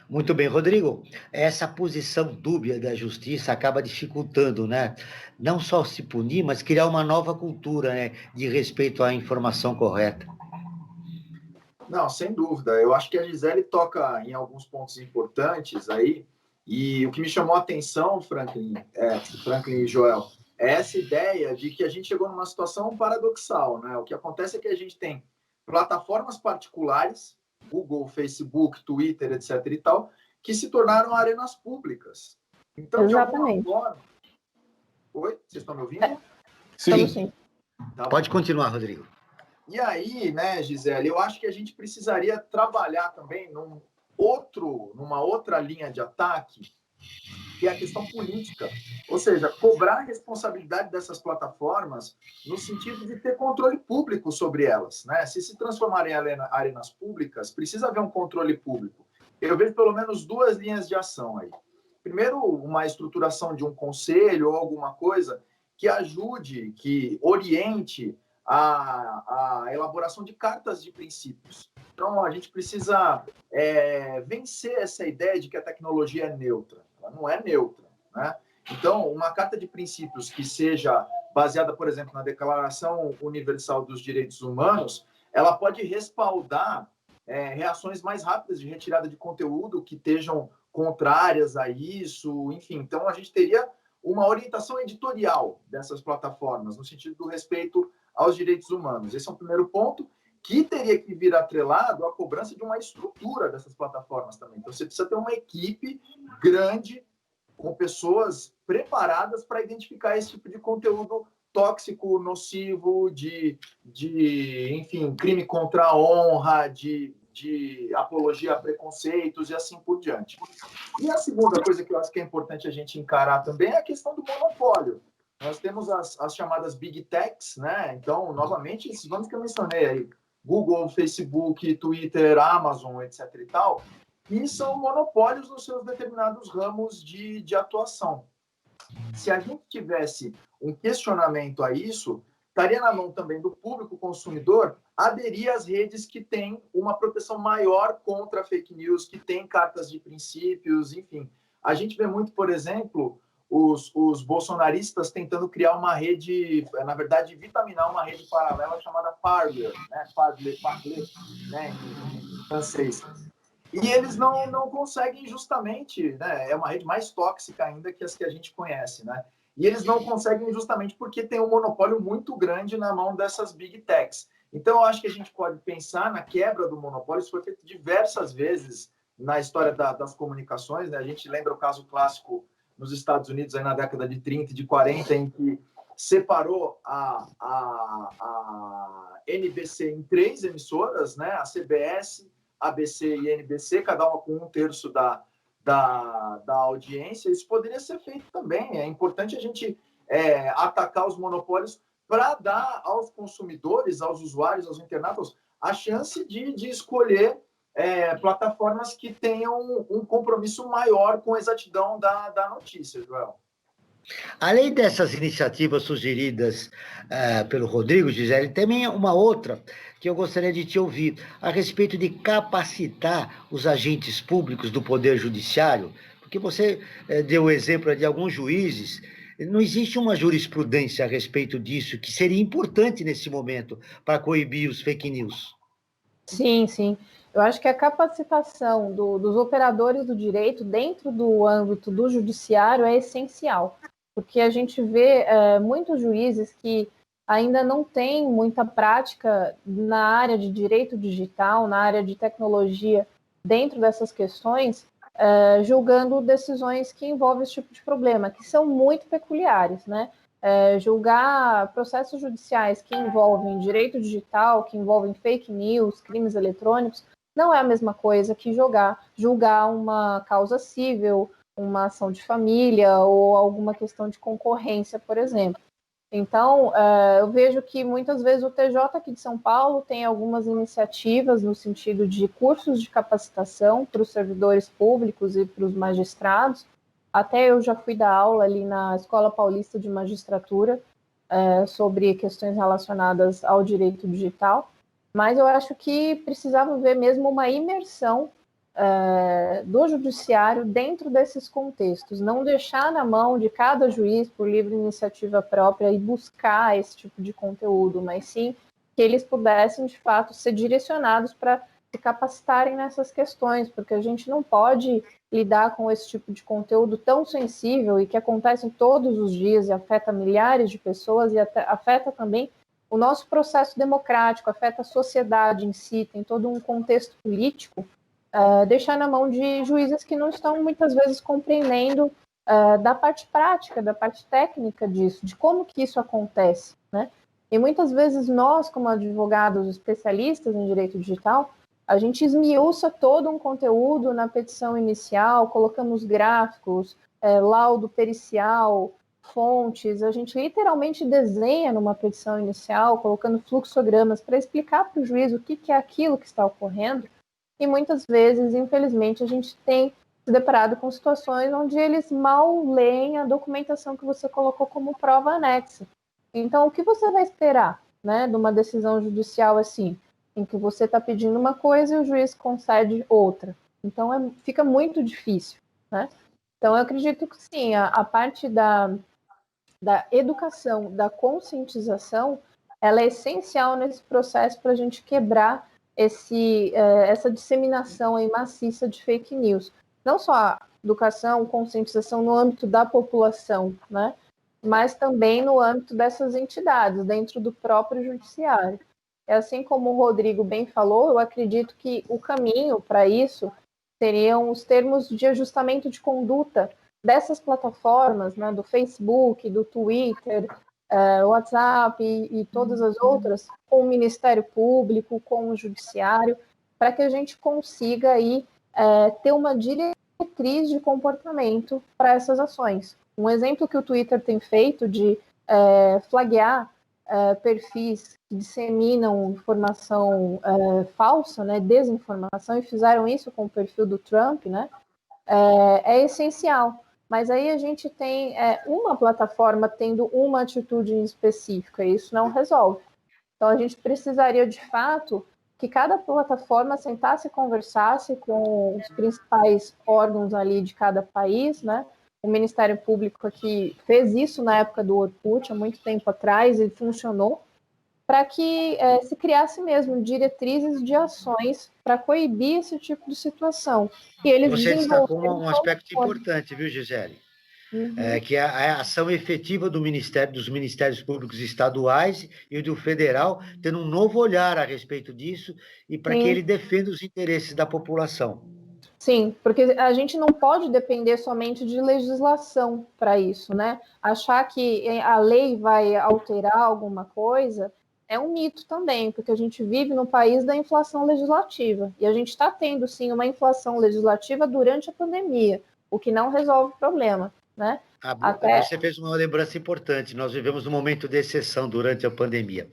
Muito bem, Rodrigo. Essa posição dúbia da justiça acaba dificultando, né? Não só se punir, mas criar uma nova cultura né? de respeito à informação correta. Não, sem dúvida. Eu acho que a Gisele toca em alguns pontos importantes aí. E o que me chamou a atenção, Franklin, é, Franklin e Joel, é essa ideia de que a gente chegou numa situação paradoxal, né? O que acontece é que a gente tem plataformas particulares Google, Facebook, Twitter, etc. e tal, que se tornaram arenas públicas. Então, Exatamente. de alguma forma. Oi? Vocês estão me ouvindo? É. Sim. sim. Tá Pode continuar, Rodrigo. E aí, né, Gisele, eu acho que a gente precisaria trabalhar também num outro, numa outra linha de ataque, que é a questão política. Ou seja, cobrar a responsabilidade dessas plataformas no sentido de ter controle público sobre elas. Né? Se se transformarem em arenas públicas, precisa haver um controle público. Eu vejo pelo menos duas linhas de ação aí. Primeiro, uma estruturação de um conselho ou alguma coisa que ajude, que oriente a, a elaboração de cartas de princípios. Então, a gente precisa é, vencer essa ideia de que a tecnologia é neutra. Ela não é neutra. Né? Então, uma carta de princípios que seja baseada, por exemplo, na Declaração Universal dos Direitos Humanos, ela pode respaldar é, reações mais rápidas de retirada de conteúdo que estejam contrárias a isso, enfim. Então, a gente teria uma orientação editorial dessas plataformas, no sentido do respeito aos direitos humanos. Esse é um primeiro ponto que teria que vir atrelado à cobrança de uma estrutura dessas plataformas também. Então, você precisa ter uma equipe grande, com pessoas preparadas para identificar esse tipo de conteúdo tóxico, nocivo, de, de enfim, crime contra a honra, de, de apologia a preconceitos e assim por diante. E a segunda coisa que eu acho que é importante a gente encarar também é a questão do monopólio. Nós temos as, as chamadas big techs, né? Então, novamente, esses nomes que eu mencionei aí, Google, Facebook, Twitter, Amazon, etc. e tal, e são monopólios nos seus determinados ramos de, de atuação. Se a gente tivesse um questionamento a isso, estaria na mão também do público consumidor aderir às redes que têm uma proteção maior contra fake news, que têm cartas de princípios, enfim. A gente vê muito, por exemplo, os, os bolsonaristas tentando criar uma rede, na verdade, vitaminar uma rede paralela chamada Parler, né? Parler, Parler né? em francês. E eles não, não conseguem justamente, né? É uma rede mais tóxica ainda que as que a gente conhece, né? E eles não conseguem justamente porque tem um monopólio muito grande na mão dessas big techs. Então, eu acho que a gente pode pensar na quebra do monopólio. Isso foi feito diversas vezes na história da, das comunicações. Né? A gente lembra o caso clássico nos Estados Unidos, aí na década de 30 e de 40, em que separou a, a, a NBC em três emissoras, né? a CBS, ABC e NBC, cada uma com um terço da, da, da audiência. Isso poderia ser feito também. É importante a gente é, atacar os monopólios para dar aos consumidores, aos usuários, aos internautas, a chance de, de escolher é, plataformas que tenham um compromisso maior com a exatidão da, da notícia, Joel. Além dessas iniciativas sugeridas uh, pelo Rodrigo Gisele, também uma outra que eu gostaria de te ouvir a respeito de capacitar os agentes públicos do Poder Judiciário, porque você uh, deu o exemplo de alguns juízes. Não existe uma jurisprudência a respeito disso que seria importante nesse momento para coibir os fake news. Sim, sim. Eu acho que a capacitação do, dos operadores do direito dentro do âmbito do judiciário é essencial, porque a gente vê é, muitos juízes que ainda não têm muita prática na área de direito digital, na área de tecnologia, dentro dessas questões, é, julgando decisões que envolvem esse tipo de problema, que são muito peculiares, né? É, julgar processos judiciais que envolvem direito digital, que envolvem fake news, crimes eletrônicos, não é a mesma coisa que jogar, julgar uma causa civil, uma ação de família ou alguma questão de concorrência, por exemplo. Então, é, eu vejo que muitas vezes o TJ aqui de São Paulo tem algumas iniciativas no sentido de cursos de capacitação para os servidores públicos e para os magistrados. Até eu já fui dar aula ali na Escola Paulista de Magistratura é, sobre questões relacionadas ao direito digital mas eu acho que precisava ver mesmo uma imersão é, do judiciário dentro desses contextos, não deixar na mão de cada juiz por livre iniciativa própria e buscar esse tipo de conteúdo, mas sim que eles pudessem de fato ser direcionados para se capacitarem nessas questões, porque a gente não pode lidar com esse tipo de conteúdo tão sensível e que acontece todos os dias e afeta milhares de pessoas e afeta também o nosso processo democrático afeta a sociedade em si, tem todo um contexto político, uh, deixar na mão de juízes que não estão muitas vezes compreendendo uh, da parte prática, da parte técnica disso, de como que isso acontece, né? E muitas vezes nós, como advogados especialistas em direito digital, a gente esmiuça todo um conteúdo na petição inicial, colocamos gráficos, é, laudo pericial, fontes, a gente literalmente desenha numa petição inicial, colocando fluxogramas para explicar para o juiz o que, que é aquilo que está ocorrendo. E muitas vezes, infelizmente, a gente tem se deparado com situações onde eles mal leem a documentação que você colocou como prova anexa. Então, o que você vai esperar né, de uma decisão judicial assim, em que você está pedindo uma coisa e o juiz concede outra? Então, é, fica muito difícil. Né? Então, eu acredito que sim, a, a parte da, da educação, da conscientização, ela é essencial nesse processo para a gente quebrar esse, eh, essa disseminação aí maciça de fake news não só a educação, conscientização no âmbito da população, né? mas também no âmbito dessas entidades, dentro do próprio judiciário. É assim como o Rodrigo bem falou, eu acredito que o caminho para isso seriam os termos de ajustamento de conduta dessas plataformas, né, do Facebook, do Twitter, uh, WhatsApp e, e todas as outras, com o Ministério Público, com o Judiciário, para que a gente consiga aí é, ter uma diretriz de comportamento para essas ações. Um exemplo que o Twitter tem feito de é, flaguear é, perfis que disseminam informação é, falsa, né, desinformação, e fizeram isso com o perfil do Trump, né, é, é essencial. Mas aí a gente tem é, uma plataforma tendo uma atitude específica, e isso não resolve. Então a gente precisaria, de fato, que cada plataforma sentasse e conversasse com os principais órgãos ali de cada país, né? O Ministério Público aqui fez isso na época do Orkut, há muito tempo atrás, e funcionou, para que é, se criasse mesmo diretrizes de ações para coibir esse tipo de situação. E eles Você destacou um aspecto importante, viu, Gisele? Uhum. É, que é a ação efetiva do Ministério, dos Ministérios Públicos Estaduais e do Federal, tendo um novo olhar a respeito disso e para que ele defenda os interesses da população. Sim, porque a gente não pode depender somente de legislação para isso, né? Achar que a lei vai alterar alguma coisa é um mito também, porque a gente vive no país da inflação legislativa e a gente está tendo sim uma inflação legislativa durante a pandemia, o que não resolve o problema. Né? Ah, Até... Você fez uma lembrança importante. Nós vivemos um momento de exceção durante a pandemia.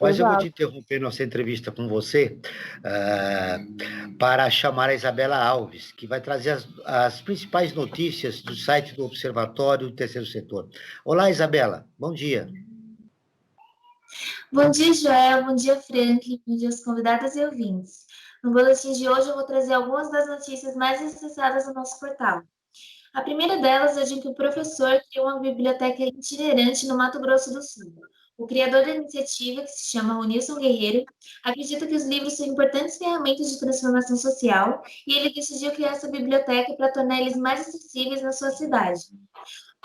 Mas Exato. eu vou te interromper nossa entrevista com você uh, para chamar a Isabela Alves, que vai trazer as, as, principais notícias do site do Observatório do Terceiro Setor. Olá, Isabela. Bom dia. Bom dia, Joel. Bom dia, Frank. Bom dia aos convidados e ouvintes. No boletim de hoje, eu vou trazer algumas das notícias mais acessadas do nosso portal. A primeira delas é de que o professor criou uma biblioteca itinerante no Mato Grosso do Sul. O criador da iniciativa, que se chama Ronilson Guerreiro, acredita que os livros são importantes ferramentas de transformação social e ele decidiu criar essa biblioteca para tornar eles mais acessíveis na sua cidade.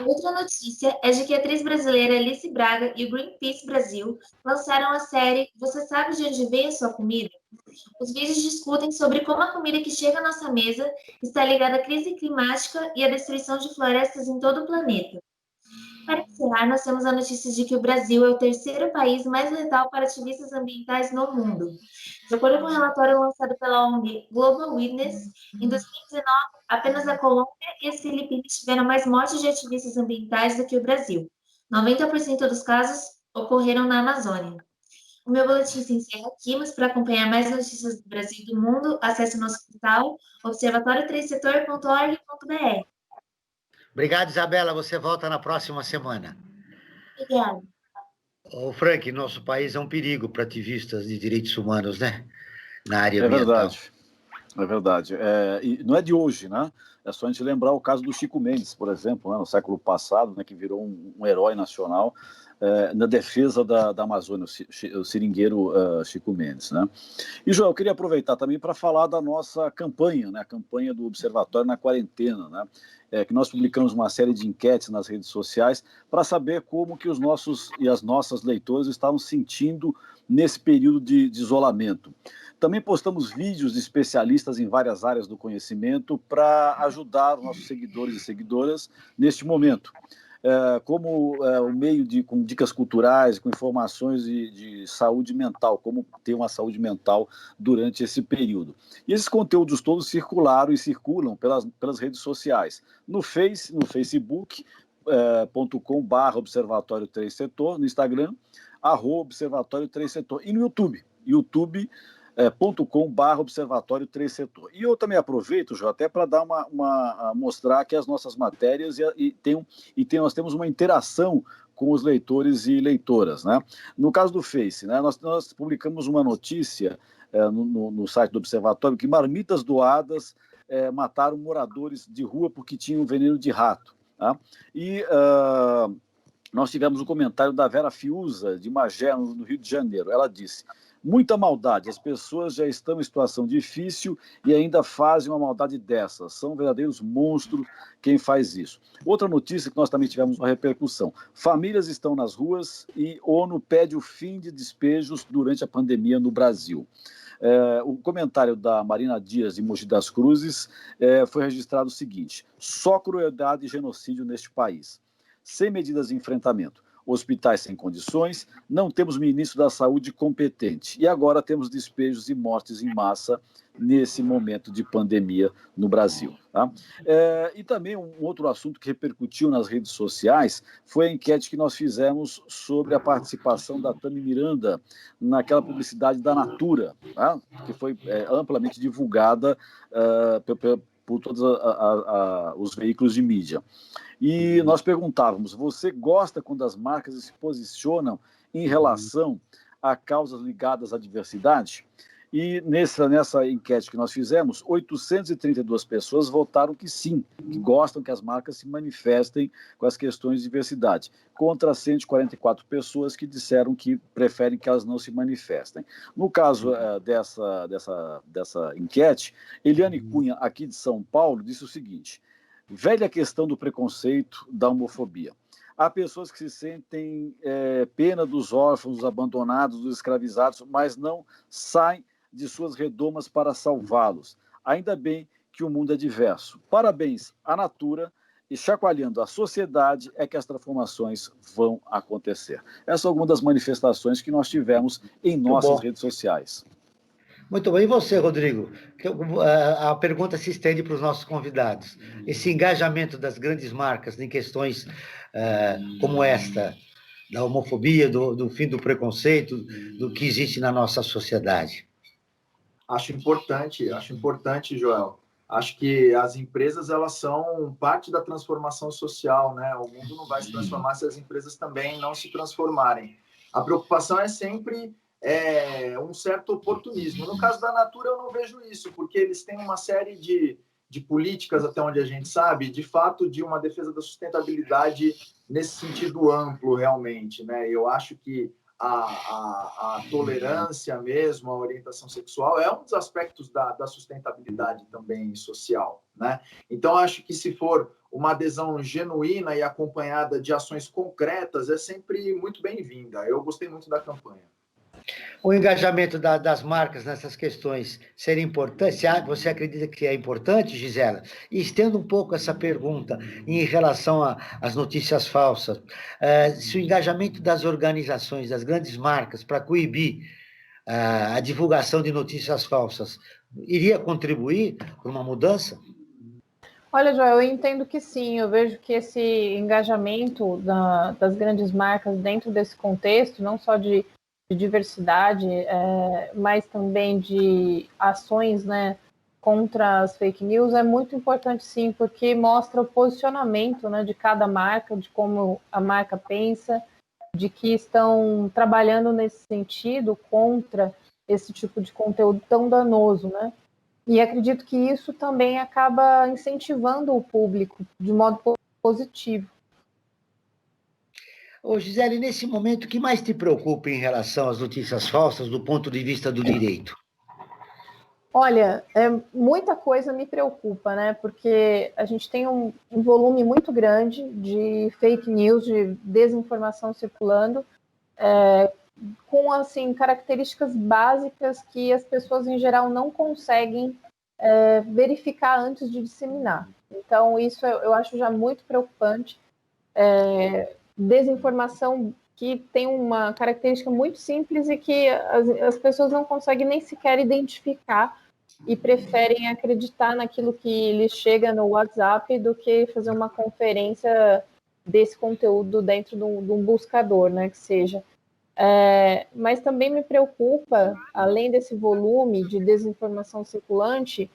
Outra notícia é de que a atriz brasileira Alice Braga e o Greenpeace Brasil lançaram a série Você Sabe de Onde Vem a Sua Comida? Os vídeos discutem sobre como a comida que chega à nossa mesa está ligada à crise climática e à destruição de florestas em todo o planeta. Para encerrar, nós temos a notícia de que o Brasil é o terceiro país mais letal para ativistas ambientais no mundo. De acordo com um relatório lançado pela ONG Global Witness, em 2019, apenas a Colômbia e as Filipinas tiveram mais mortes de ativistas ambientais do que o Brasil. 90% dos casos ocorreram na Amazônia. O meu boletim se encerra aqui, mas para acompanhar mais notícias do Brasil e do mundo, acesse o nosso portal observatório3setor.org.br. Obrigado, Isabela. Você volta na próxima semana. Obrigada. O Frank, nosso país é um perigo para ativistas de direitos humanos, né? Na área é ambiental. Verdade. É verdade. É, e não é de hoje, né? É só a gente lembrar o caso do Chico Mendes, por exemplo, né, no século passado, né, que virou um, um herói nacional é, na defesa da, da Amazônia, o seringueiro uh, Chico Mendes. Né? E, João, eu queria aproveitar também para falar da nossa campanha, né, a campanha do Observatório na Quarentena, né, é, que nós publicamos uma série de enquetes nas redes sociais para saber como que os nossos e as nossas leitores estavam sentindo nesse período de, de isolamento. Também postamos vídeos de especialistas em várias áreas do conhecimento para ajudar os nossos seguidores e seguidoras neste momento. É, como é, o meio de com dicas culturais, com informações de, de, saúde mental, como ter uma saúde mental durante esse período. E esses conteúdos todos circularam e circulam pelas, pelas redes sociais, no Face, no Facebook, é, barra Observatório 3 Setor, no Instagram, arroba Observatório 3 Setor, e no YouTube, YouTube é, .com barra observatório 3 setor. E eu também aproveito, João, até para dar uma, uma mostrar que as nossas matérias e, e, tem, e tem, nós temos uma interação com os leitores e leitoras. Né? No caso do Face, né, nós, nós publicamos uma notícia é, no, no, site do Observatório que marmitas doadas é, mataram moradores de rua porque tinham veneno de rato. Tá? E uh, nós tivemos um comentário da Vera Fiuza, de Magé, no Rio de Janeiro. Ela disse: muita maldade, as pessoas já estão em situação difícil e ainda fazem uma maldade dessa. São verdadeiros monstros quem faz isso. Outra notícia que nós também tivemos uma repercussão: famílias estão nas ruas e ONU pede o fim de despejos durante a pandemia no Brasil. É, o comentário da Marina Dias, de Mogi das Cruzes, é, foi registrado o seguinte: só crueldade e genocídio neste país sem medidas de enfrentamento. Hospitais sem condições, não temos ministro da saúde competente. E agora temos despejos e mortes em massa nesse momento de pandemia no Brasil. Tá? É, e também um outro assunto que repercutiu nas redes sociais foi a enquete que nós fizemos sobre a participação da Tami Miranda naquela publicidade da Natura, tá? que foi é, amplamente divulgada uh, por todos a, a, a, os veículos de mídia. E nós perguntávamos: você gosta quando as marcas se posicionam em relação a causas ligadas à diversidade? E nessa, nessa enquete que nós fizemos, 832 pessoas votaram que sim, que gostam que as marcas se manifestem com as questões de diversidade, contra 144 pessoas que disseram que preferem que elas não se manifestem. No caso uh, dessa, dessa, dessa enquete, Eliane Cunha, aqui de São Paulo, disse o seguinte: velha questão do preconceito, da homofobia. Há pessoas que se sentem é, pena dos órfãos, dos abandonados, dos escravizados, mas não saem de suas redomas para salvá-los. Ainda bem que o mundo é diverso. Parabéns à Natura e chacoalhando a sociedade é que as transformações vão acontecer. Essas são algumas das manifestações que nós tivemos em nossas redes sociais. Muito bem. E você, Rodrigo? A pergunta se estende para os nossos convidados. Esse engajamento das grandes marcas em questões uh, como esta, da homofobia, do, do fim do preconceito, do que existe na nossa sociedade. Acho importante, acho importante, Joel. Acho que as empresas elas são parte da transformação social, né? O mundo não vai se transformar se as empresas também não se transformarem. A preocupação é sempre é, um certo oportunismo. No caso da Natura, eu não vejo isso, porque eles têm uma série de, de políticas, até onde a gente sabe, de fato, de uma defesa da sustentabilidade nesse sentido amplo, realmente. Né? Eu acho que a, a, a, tolerância mesmo, a orientação sexual, é um dos aspectos da, da sustentabilidade também social. Né? Então, acho que se for uma adesão genuína e acompanhada de ações concretas, é sempre muito bem-vinda. Eu gostei muito da campanha. O engajamento da, das marcas nessas questões seria importante? Você acredita que é importante, Gisela? E estendo um pouco essa pergunta em relação às notícias falsas, é, se o engajamento das organizações, das grandes marcas, para coibir é, a divulgação de notícias falsas, iria contribuir para uma mudança? Olha, Joel, eu entendo que sim. Eu vejo que esse engajamento da, das grandes marcas dentro desse contexto, não só de de diversidade, é, mas também de ações né, contra as fake news é muito importante sim, porque mostra o posicionamento né, de cada marca, de como a marca pensa, de que estão trabalhando nesse sentido contra esse tipo de conteúdo tão danoso, né? E acredito que isso também acaba incentivando o público de modo positivo. Ô, Gisele, nesse momento, o que mais te preocupa em relação às notícias falsas do ponto de vista do direito? Olha, é, muita coisa me preocupa, né? Porque a gente tem um, um, volume muito grande de fake news, de desinformação circulando, é, com assim características básicas que as pessoas em geral não conseguem é, verificar antes de disseminar. Então, isso eu, eu acho já muito preocupante. É, desinformação que tem uma característica muito simples e que as, as pessoas não conseguem nem sequer identificar e preferem acreditar naquilo que lhes chega no WhatsApp do que fazer uma conferência desse conteúdo dentro de um, de um buscador, né, que seja. É, mas também me preocupa, além desse volume de desinformação circulante,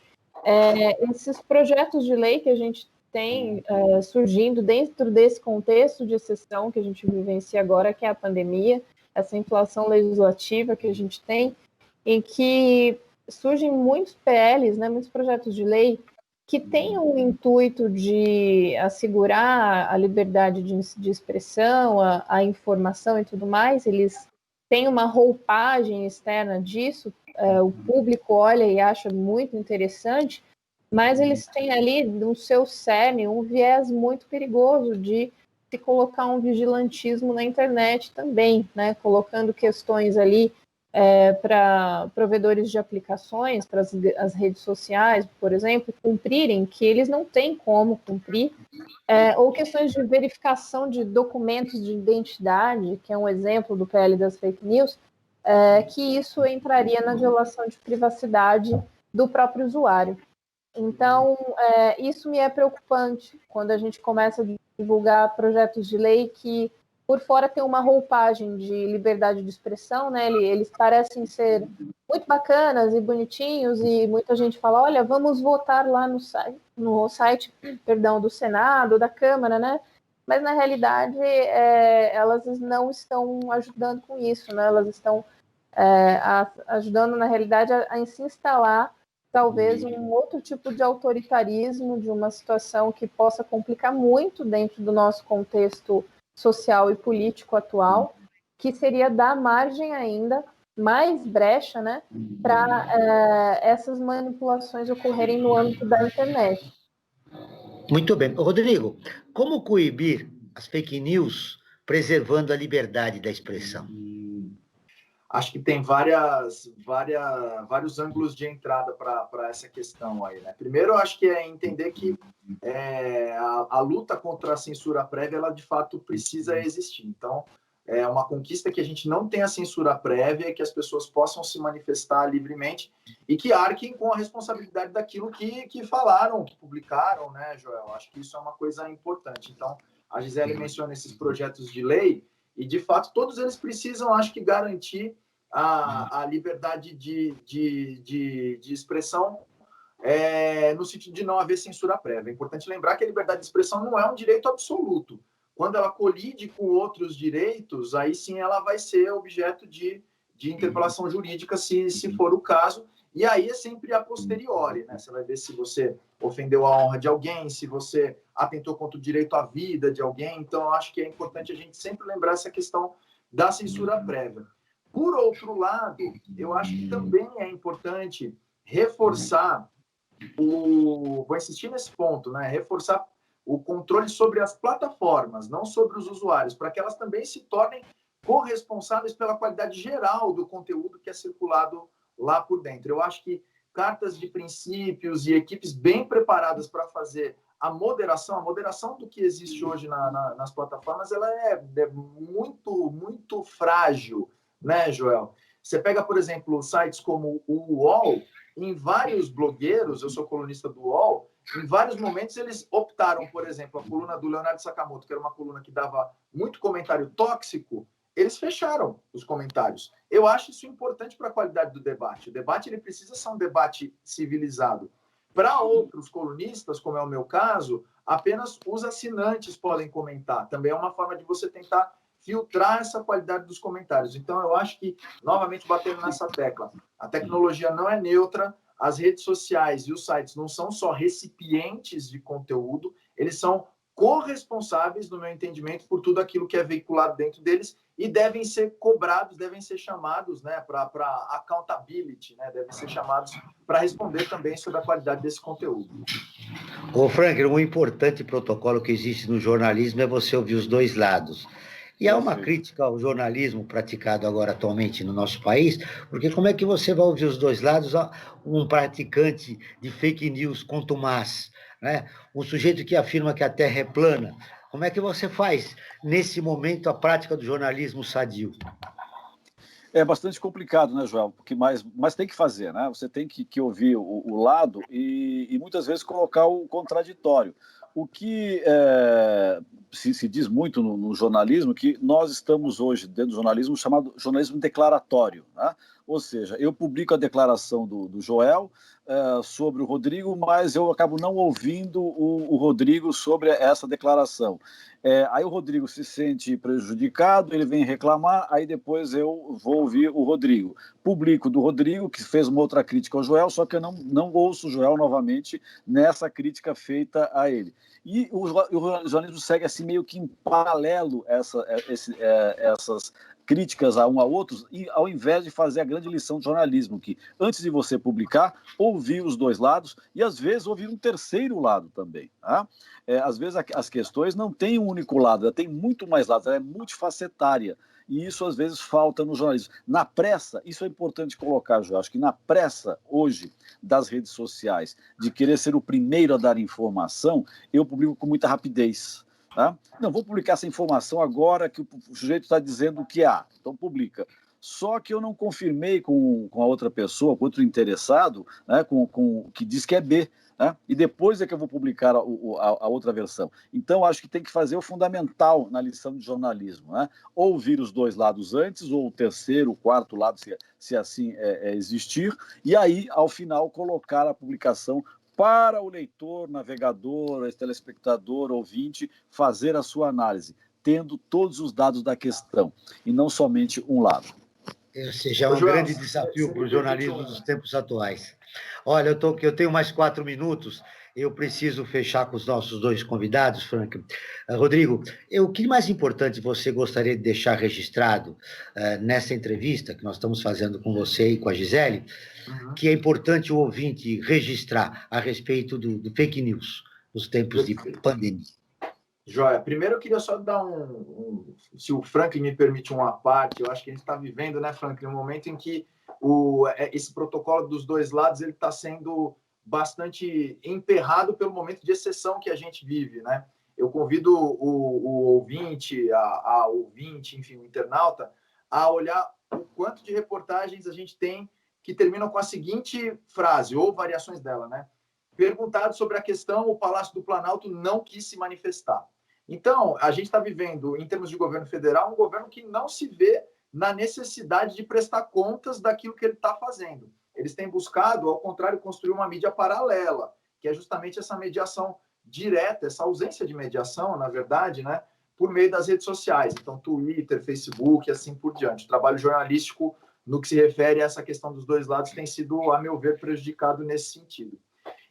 é, esses projetos de lei que a gente tem é, surgindo dentro desse contexto de exceção que a gente vivencia agora, que é a pandemia, essa inflação legislativa que a gente tem, em que surgem muitos PLs, né, muitos projetos de lei que têm o intuito de assegurar a liberdade de, de expressão, a, a, informação e tudo mais, eles têm uma roupagem externa disso, é, o público olha e acha muito interessante, mas eles têm ali no seu cerne um viés muito perigoso de se colocar um vigilantismo na internet também, né, colocando questões ali é, para provedores de aplicações, para as, as, redes sociais, por exemplo, cumprirem que eles não têm como cumprir, é, ou questões de verificação de documentos de identidade, que é um exemplo do PL das fake news, é, que isso entraria na violação de privacidade do próprio usuário. Então, é, isso me é preocupante quando a gente começa a divulgar projetos de lei que por fora tem uma roupagem de liberdade de expressão, né? Eles parecem ser muito bacanas e bonitinhos e muita gente fala, olha, vamos votar lá no site, no site, perdão, do Senado, da Câmara, né? Mas na realidade é, elas não estão ajudando com isso, né? Elas estão é, a, ajudando na realidade a, a se instalar talvez um outro tipo de autoritarismo, de uma situação que possa complicar muito dentro do nosso contexto social e político atual, que seria dar margem ainda mais brecha né, para é, essas manipulações ocorrerem no âmbito da internet. Muito bem. Rodrigo, como coibir as fake news preservando a liberdade da expressão? Acho que tem várias, várias, vários ângulos de entrada para essa questão aí. Né? Primeiro, acho que é entender que é, a, a, luta contra a censura prévia, ela de fato precisa existir. Então, é uma conquista que a gente não tenha censura prévia, que as pessoas possam se manifestar livremente e que arquem com a responsabilidade daquilo que, que falaram, que publicaram, né, Joel? Acho que isso é uma coisa importante. Então, a Gisele menciona esses projetos de lei e, de fato, todos eles precisam, acho que, garantir a, a liberdade de, de, de, de expressão é, no sentido de não haver censura prévia. É importante lembrar que a liberdade de expressão não é um direito absoluto. Quando ela colide com outros direitos, aí sim ela vai ser objeto de, de interpelação jurídica, se, se for o caso. E aí é sempre a posteriori, né? Você vai ver se você ofendeu a honra de alguém, se você atentou contra o direito à vida de alguém. Então, eu acho que é importante a gente sempre lembrar essa questão da censura prévia. Por outro lado, eu acho que também é importante reforçar o. Vou insistir nesse ponto, né? Reforçar o controle sobre as plataformas, não sobre os usuários, para que elas também se tornem corresponsáveis pela qualidade geral do conteúdo que é circulado lá por dentro. Eu acho que cartas de princípios e equipes bem preparadas para fazer a moderação, a moderação do que existe hoje na, na, nas plataformas, ela é, é, muito, muito frágil, né, Joel? Você pega, por exemplo, sites como o UOL, em vários blogueiros, eu sou colunista do UOL, em vários momentos eles optaram, por exemplo, a coluna do Leonardo Sakamoto, que era uma coluna que dava muito comentário tóxico, eles fecharam os comentários. Eu acho isso importante para a qualidade do debate. O debate ele precisa ser um debate civilizado. Para outros colunistas, como é o meu caso, apenas os assinantes podem comentar. Também é uma forma de você tentar filtrar essa qualidade dos comentários. Então, eu acho que, novamente, batendo nessa tecla, a tecnologia não é neutra, as redes sociais e os sites não são só recipientes de conteúdo, eles são corresponsáveis, no meu entendimento, por tudo aquilo que é veiculado dentro deles e devem ser cobrados, devem ser chamados né, para accountability, né, devem ser chamados para responder também sobre a qualidade desse conteúdo. Ô, Frank, um importante protocolo que existe no jornalismo é você ouvir os dois lados. E há uma crítica ao jornalismo praticado agora atualmente no nosso país, porque como é que você vai ouvir os dois lados? Um praticante de fake news contumaz, né? um sujeito que afirma que a Terra é plana. Como é que você faz, nesse momento, a prática do jornalismo sadio? É bastante complicado, né, Joel? Porque mais, mas tem que fazer, né? Você tem que, que ouvir o, o lado e, e, muitas vezes colocar o contraditório. O que é, se, se, diz muito no, no, jornalismo que nós estamos hoje dentro do jornalismo chamado jornalismo declaratório, né? Ou seja, eu publico a declaração do, do Joel uh, sobre o Rodrigo, mas eu acabo não ouvindo o, o Rodrigo sobre essa declaração. É, aí o Rodrigo se sente prejudicado, ele vem reclamar, aí depois eu vou ouvir o Rodrigo. Publico do Rodrigo, que fez uma outra crítica ao Joel, só que eu não, não ouço o Joel novamente nessa crítica feita a ele. E o, o jornalismo segue assim meio que em paralelo essa, é, esse, é, essas críticas a um a outros, e ao invés de fazer a grande lição de jornalismo, que antes de você publicar, ouvir os dois lados e às vezes ouvir um terceiro lado também. Tá? É, às vezes as questões não têm um único lado, ela tem muito mais lados, ela é multifacetária. E isso às vezes falta no jornalismo. Na pressa, isso é importante colocar, eu acho que na pressa hoje das redes sociais, de querer ser o primeiro a dar informação, eu publico com muita rapidez. Não, vou publicar essa informação agora que o sujeito está dizendo que há, então publica. Só que eu não confirmei com, com a outra pessoa, com outro interessado, né, com, com que diz que é B. Né? E depois é que eu vou publicar a, a, a, outra versão. Então, acho que tem que fazer o fundamental na lição de jornalismo: né? ouvir os dois lados antes, ou o terceiro, o quarto lado, se, se assim é, é existir, e aí, ao final, colocar a publicação para o leitor, navegador, telespectador, ouvinte, fazer a sua análise, tendo todos os dados da questão e não somente um lado. Esse já é um grande desafio para o jornalismo dos tempos atuais. Olha, eu, tô, eu tenho mais quatro minutos, eu preciso fechar com os nossos dois convidados, Frank. Uh, Rodrigo, eu, o que mais importante você gostaria de deixar registrado uh, nessa entrevista que nós estamos fazendo com você e com a Gisele, uhum. que é importante o ouvinte registrar a respeito do, do fake news nos tempos de pandemia. Joia, primeiro eu queria só dar um, um, se o Franklin me permite uma parte, eu acho que a gente está vivendo, né, Franklin, um momento em que o, é, esse protocolo dos dois lados ele está sendo bastante emperrado pelo momento de exceção que a gente vive, né? Eu convido o, o ouvinte, a, a ouvinte, enfim, o internauta, a olhar o quanto de reportagens a gente tem que terminam com a seguinte frase, ou variações dela, né? Perguntado sobre a questão, o Palácio do Planalto não quis se manifestar. Então, a gente está vivendo, em termos de governo federal, um governo que não se vê na necessidade de prestar contas daquilo que ele está fazendo. Eles têm buscado, ao contrário, construir uma mídia paralela, que é justamente essa mediação direta, essa ausência de mediação, na verdade, né, por meio das redes sociais. Então, Twitter, Facebook e assim por diante. O trabalho jornalístico no que se refere a essa questão dos dois lados, tem sido, a meu ver, prejudicado nesse sentido.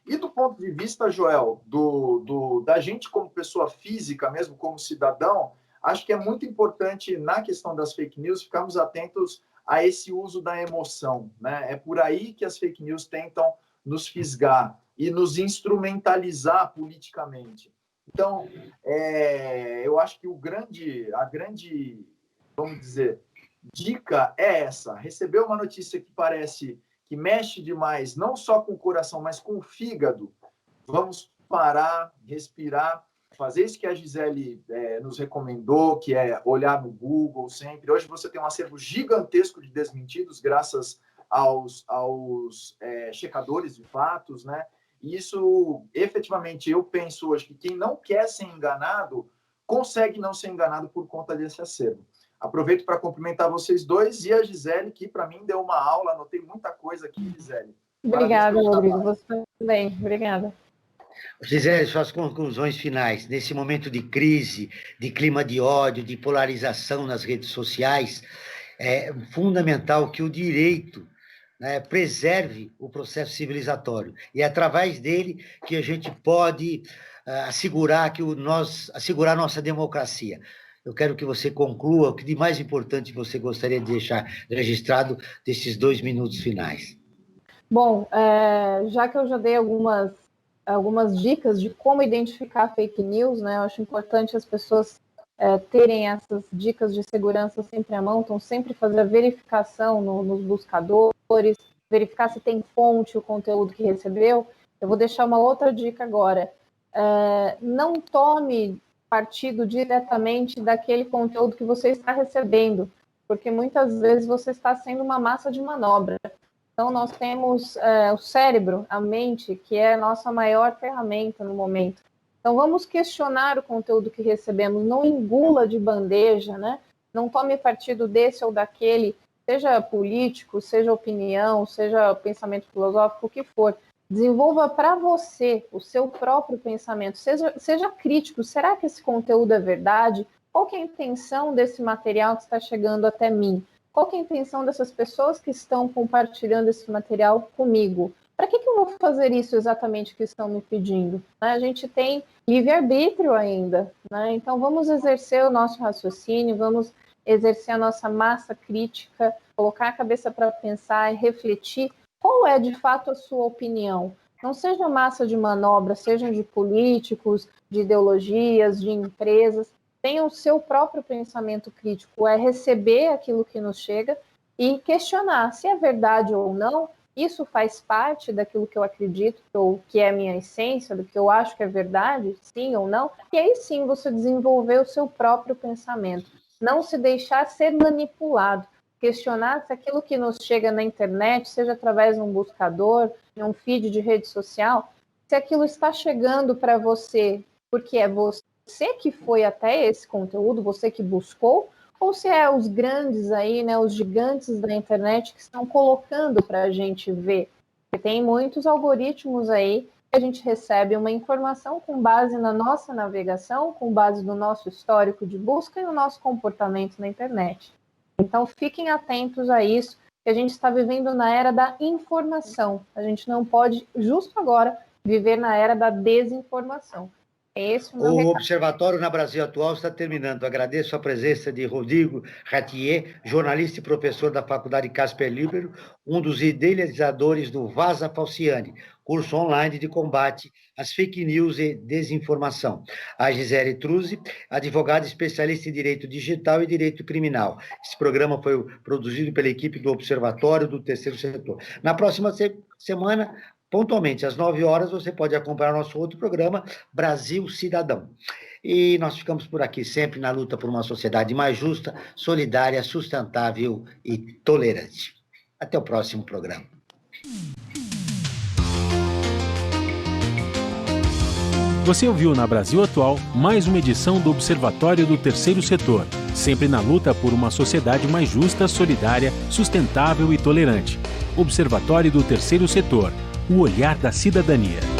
E do ponto de vista, Joel, do, do, da gente como pessoa física, mesmo como cidadão, acho que é muito importante, na questão das fake news, ficarmos atentos a esse uso da emoção. Né? É por aí que as fake news tentam nos fisgar e nos instrumentalizar politicamente. Então, é, eu acho que o grande, a grande, vamos dizer, dica é essa: receber uma notícia que parece que mexe demais, não só com o coração, mas com o fígado. Vamos parar, respirar, fazer isso que a Gisele é, nos recomendou, que é olhar no Google sempre. Hoje você tem um acervo gigantesco de desmentidos, graças aos, aos é, checadores de fatos, né? E isso, efetivamente, eu penso hoje que quem não quer ser enganado consegue não ser enganado por conta desse acervo. Aproveito para cumprimentar vocês dois e a Gisele, que para mim deu uma aula, anotei muita coisa aqui, Gisele. Obrigada, Rodrigo. Você também. Obrigada. Gisele, suas conclusões finais. Nesse momento de crise, de clima de ódio, de polarização nas redes sociais, é fundamental que o direito né, preserve o processo civilizatório. E é através dele que a gente pode uh, assegurar que o nós assegurar nossa democracia eu quero que você conclua o que de mais importante você gostaria de deixar registrado desses dois minutos finais. Bom, é, já que eu já dei algumas, algumas dicas de como identificar fake news, né, eu acho importante as pessoas é, terem essas dicas de segurança sempre à mão, então sempre fazer a verificação no, nos buscadores, verificar se tem fonte o conteúdo que recebeu. Eu vou deixar uma outra dica agora. É, não tome partido diretamente daquele conteúdo que você está recebendo. porque muitas vezes você está sendo uma massa de manobra. Então, nós temos é, o cérebro, a mente, que é a nossa maior ferramenta no momento. Então, vamos questionar o conteúdo que recebemos, não engula de bandeja, né? Não tome partido desse ou daquele, seja político, seja opinião, seja pensamento filosófico, o que for. Desenvolva para você o seu próprio pensamento, seja, seja crítico. Será que esse conteúdo é verdade? Qual é a intenção desse material que está chegando até mim? Qual é a intenção dessas pessoas que estão compartilhando esse material comigo? Para que, que eu vou fazer isso exatamente que estão me pedindo? Né? A gente tem livre-arbítrio ainda, né? então vamos exercer o nosso raciocínio, vamos exercer a nossa massa crítica, colocar a cabeça para pensar e refletir qual é de fato a sua opinião. Não seja massa de manobra, sejam de políticos, de ideologias, de empresas, tenha o seu próprio pensamento crítico, é receber aquilo que nos chega e questionar se é verdade ou não. Isso faz parte daquilo que eu acredito, ou que é a minha essência, do que eu acho que é verdade, sim ou não. E aí sim você desenvolver o seu próprio pensamento. Não se deixar ser manipulado. Questionar se aquilo que nos chega na internet, seja através de um buscador, de um feed de rede social, se aquilo está chegando para você porque é você você que foi até esse conteúdo, você que buscou, ou se é os grandes aí, né, os gigantes da internet que estão colocando para a gente ver. Porque tem muitos algoritmos aí que a gente recebe uma informação com base na nossa navegação, com base no nosso histórico de busca e no nosso comportamento na internet. Então fiquem atentos a isso, que a gente está vivendo na era da informação. A gente não pode, justo agora, viver na era da desinformação. Esse o, o Observatório na Brasil Atual está terminando. Agradeço a presença de Rodrigo Ratier, jornalista e professor da Faculdade Casper Libero, um dos idealizadores do Vaza Falciane, curso online de combate às fake news e desinformação. A Gisele Truzzi, advogada especialista em direito digital e direito criminal. Esse programa foi produzido pela equipe do Observatório do Terceiro Setor. Na próxima se semana, pontualmente às 9 horas, você pode acompanhar nosso outro programa, Brasil Cidadão. E nós ficamos por aqui sempre na luta por uma sociedade mais justa, solidária, sustentável e tolerante. Até o próximo programa. Você ouviu na Brasil Atual mais uma edição do Observatório do Terceiro Setor, sempre na luta por uma sociedade mais justa, solidária, sustentável e tolerante. Observatório do Terceiro Setor o olhar da cidadania.